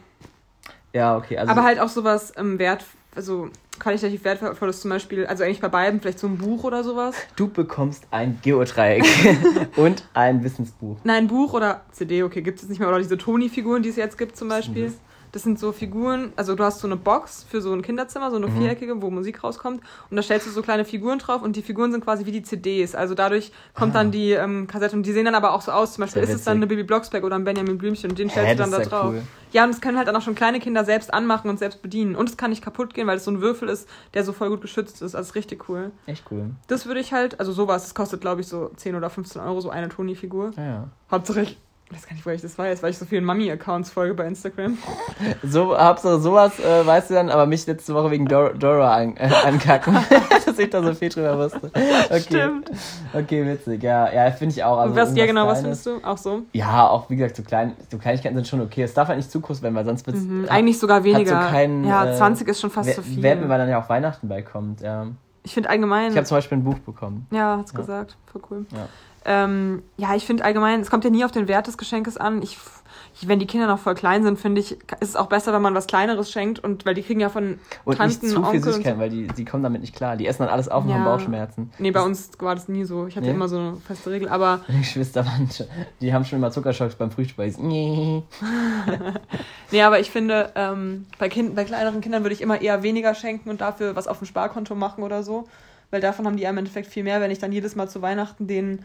Ja, okay. Also, aber halt auch sowas ähm, Wert, also qualitativ wertvolles zum Beispiel, also eigentlich bei beiden, vielleicht so ein Buch oder sowas. du bekommst ein Geodreieck <laughs> und ein Wissensbuch. Nein, Buch oder CD, okay, gibt es jetzt nicht mehr. Oder diese Toni-Figuren, die es jetzt gibt zum Beispiel. Das sind so Figuren, also du hast so eine Box für so ein Kinderzimmer, so eine Mhm. viereckige, wo Musik rauskommt. Und da stellst du so kleine Figuren drauf und die Figuren sind quasi wie die CDs. Also dadurch kommt Ah. dann die ähm, Kassette und die sehen dann aber auch so aus. Zum Beispiel ist es dann eine Bibi Blocksberg oder ein Benjamin Blümchen und den stellst Hä, du dann da drauf. cool. Ja, und das können halt dann auch schon kleine Kinder selbst anmachen und selbst bedienen. Und es kann nicht kaputt gehen, weil es so ein Würfel ist, der so voll gut geschützt ist. Also ist richtig cool. Echt cool. Das würde ich halt, also sowas, das kostet glaube ich so 10 oder 15 Euro, so eine Toni-Figur. Ja, ja. Hauptsache ich weiß gar nicht, woher ich das weiß, weil ich so vielen Mami-Accounts folge bei Instagram. So, Hauptsache sowas äh, weißt du dann, aber mich letzte Woche wegen Dora, Dora an, äh, ankacken, <laughs> dass ich da so viel drüber wusste. Okay. Stimmt. Okay, witzig. Ja, ja finde ich auch. Also was, ja genau, was Kleines. findest du? Auch so? Ja, auch wie gesagt, so, klein, so Kleinigkeiten sind schon okay. Es darf halt nicht zu groß werden, weil sonst wird es. Mhm. Eigentlich sogar weniger. Hat so keinen, ja, äh, 20 ist schon fast zu viel. Wert, weil dann ja auch Weihnachten beikommt. Ja. Ich finde allgemein. Ich habe zum Beispiel ein Buch bekommen. ja, hat's Ja. gesagt. Voll cool. Ja. Ähm, ja, ich finde allgemein, es kommt ja nie auf den Wert des Geschenkes an. Ich, ich, wenn die Kinder noch voll klein sind, finde ich, ist es auch besser, wenn man was Kleineres schenkt und weil die kriegen ja von Und Tanten, nicht zu viel Süßigkeiten, weil die, die kommen damit nicht klar. Die essen dann alles auf und Ja. haben Bauchschmerzen. Nee, bei uns war das nie so. Ich hatte Nee? immer so eine feste Regel, aber <laughs> Geschwister schon, die haben schon immer Zuckerschocks beim sie <laughs> nee. Aber ich finde, ähm, bei, kind, bei kleineren Kindern würde ich immer eher weniger schenken und dafür was auf dem Sparkonto machen oder so. Weil davon haben die ja im Endeffekt viel mehr, wenn ich dann jedes Mal zu Weihnachten den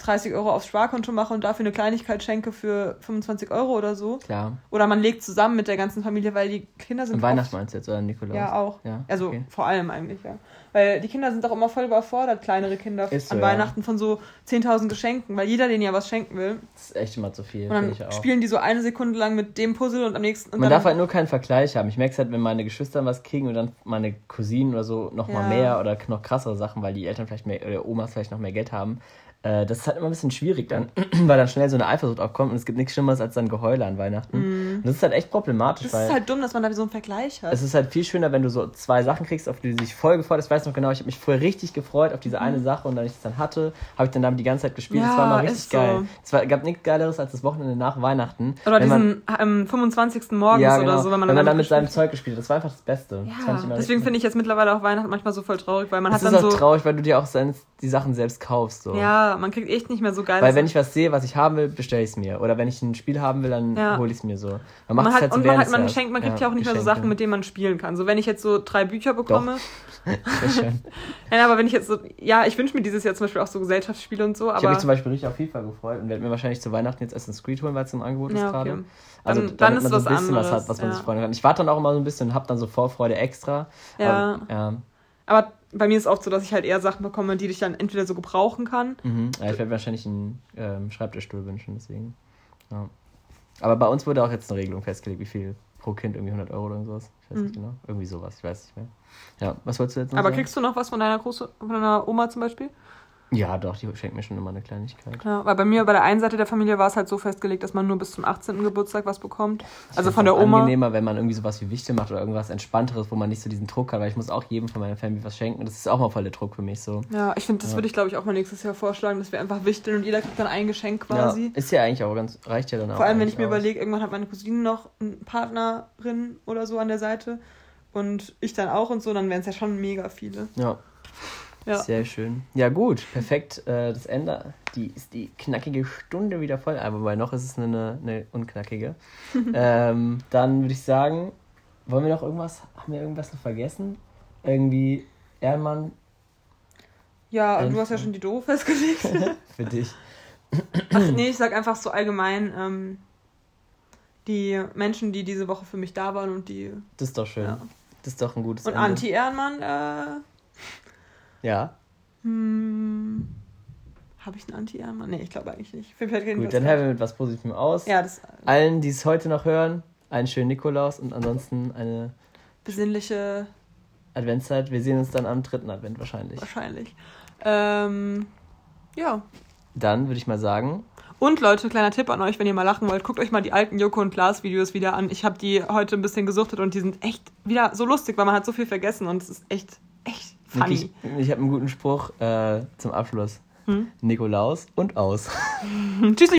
30 Euro aufs Sparkonto mache und dafür eine Kleinigkeit schenke für 25 Euro oder so. Klar. Oder man legt zusammen mit der ganzen Familie, weil die Kinder sind meinst du jetzt, oder Nikolaus? Ja, auch. Ja, Also okay. vor allem eigentlich, ja. Weil die Kinder sind doch immer voll überfordert, kleinere Kinder, so, an ja. Weihnachten von so 10.000 Geschenken, weil jeder denen ja was schenken will. Das ist echt immer zu viel, Und dann ich auch. spielen die so eine Sekunde lang mit dem Puzzle und am nächsten. Und Man darf halt nur keinen Vergleich haben. Ich merke es halt, wenn meine Geschwister was kriegen und dann meine Cousinen oder so noch mal Ja. mehr oder noch krassere Sachen, weil die Eltern vielleicht mehr oder Omas vielleicht noch mehr Geld haben. Äh, das ist halt immer ein bisschen schwierig dann, <clears throat> weil dann schnell so eine Eifersucht aufkommt und es gibt nichts Schlimmeres als dann Geheule an Weihnachten. Und das ist halt echt problematisch. Das ist halt dumm, dass man da so einen Vergleich hat. es ist halt viel schöner, wenn du so zwei Sachen kriegst, auf die du dich voll gefreut hast. Ich weiß noch genau, ich habe mich vorher richtig gefreut auf diese eine Sache und dann ich es dann hatte, habe ich dann damit die ganze Zeit gespielt. das. Ja, war mal richtig ist so. geil. Es war, gab nichts Geileres als das Wochenende nach Weihnachten. Oder wenn man- diesen ähm, 25. morgens ja, genau. oder so, wenn man wenn man dann mit seinem Zeug gespielt hat. Das war einfach das Beste. das Ja, immer deswegen finde ich jetzt mittlerweile auch Weihnachten manchmal so voll traurig, weil man Es hat ist dann auch so. traurig, weil du dir auch die Sachen selbst kaufst. So. Ja, man kriegt echt nicht mehr so geil. Weil wenn ich was sehe, was ich haben will, bestelle ich es mir. Oder wenn ich ein Spiel haben will, dann Ja. hole ich es mir so. Man macht man hat, halt so und man, hat, man schenkt, man kriegt ja, auch nicht mehr so Geschenke. Sachen, mit denen man spielen kann. So, wenn ich jetzt so drei Bücher bekomme. <laughs> Sehr schön. <laughs> Nein, aber wenn ich jetzt so. Ja, ich wünsche mir dieses Jahr zum Beispiel auch so Gesellschaftsspiele und so, Ich habe mich zum Beispiel richtig auf FIFA gefreut und werde mir wahrscheinlich zu Weihnachten jetzt Assassin's Creed holen, weil es im Angebot ist Ja, gerade. okay. Also Dann- dann ist man so was ein bisschen was anderes, hat, was man ja. sich freuen kann. Ich warte dann auch immer so ein bisschen und habe dann so Vorfreude extra. Ja. Aber, ja. Aber bei mir ist es oft so, dass ich halt eher Sachen bekomme, die ich dann entweder so gebrauchen kann. Mhm. ja ich werde wahrscheinlich einen ähm, Schreibtischstuhl wünschen, deswegen. Ja. Aber bei uns wurde auch jetzt eine Regelung festgelegt, wie viel pro Kind, irgendwie 100 Euro oder sowas. Ich weiß nicht genau. Irgendwie sowas, ich weiß nicht mehr. Ja, was wolltest du jetzt noch Aber sagen? kriegst du noch was von deiner Große, von deiner Oma zum Beispiel? Ja, doch, die schenkt mir schon immer eine Kleinigkeit. Ja, weil bei mir, bei der einen Seite der Familie war es halt so festgelegt, dass man nur bis zum 18. Geburtstag was bekommt. Ich Also von der Oma. angenehmer, wenn man irgendwie sowas wie Wichte macht oder irgendwas Entspannteres, wo man nicht so diesen Druck hat, weil ich muss auch jedem von meiner Familie was schenken. Das ist auch mal voll der Druck für mich so. Ja, ich finde, das Ja. würde ich glaube ich auch mal nächstes Jahr vorschlagen, dass wir einfach wichteln und jeder kriegt dann ein Geschenk Ja, quasi. ist ja eigentlich auch ganz, reicht ja dann auch. Vor allem, wenn ich mir überlege, irgendwann hat meine Cousine noch eine Partnerin oder so an der Seite und ich dann auch und so, dann wären es ja schon mega viele. Ja, Ja. sehr schön. Ja, gut, perfekt. Äh, das Ende, die ist die knackige Stunde wieder voll, aber wobei noch ist es eine, eine unknackige. <laughs> ähm, dann würde ich sagen, wollen wir noch irgendwas, haben wir irgendwas noch vergessen? Irgendwie Ehrenmann Ja, du hast ja schon die Doro festgelegt. <laughs> für dich. Ach nee, ich sag einfach so allgemein, ähm, die Menschen, die diese Woche für mich da waren und die. Das ist doch schön. Ja. Das ist doch ein gutes Und. Anti-Ehrenmann, äh. Ja, Hm, Habe ich einen Anti-Ehrenmann? Nee, ich glaube eigentlich nicht. Gut, dann hören wir mit was Positivem aus. Ja, das Allen, die es heute noch hören, einen schönen Nikolaus und ansonsten eine besinnliche Adventszeit. Wir sehen uns dann am dritten Advent wahrscheinlich. wahrscheinlich. Ähm, ja. Dann würde ich mal sagen, Und Leute, kleiner Tipp an euch, wenn ihr mal lachen wollt, guckt euch mal die alten Joko und Klaas Videos wieder an. Ich habe die heute ein bisschen gesuchtet und die sind echt wieder so lustig, weil man hat so viel vergessen und es ist echt, echt funny. wirklich, ich habe einen guten Spruch äh, zum Abschluss. Hm? Nikolaus und aus. <laughs> Tschüss.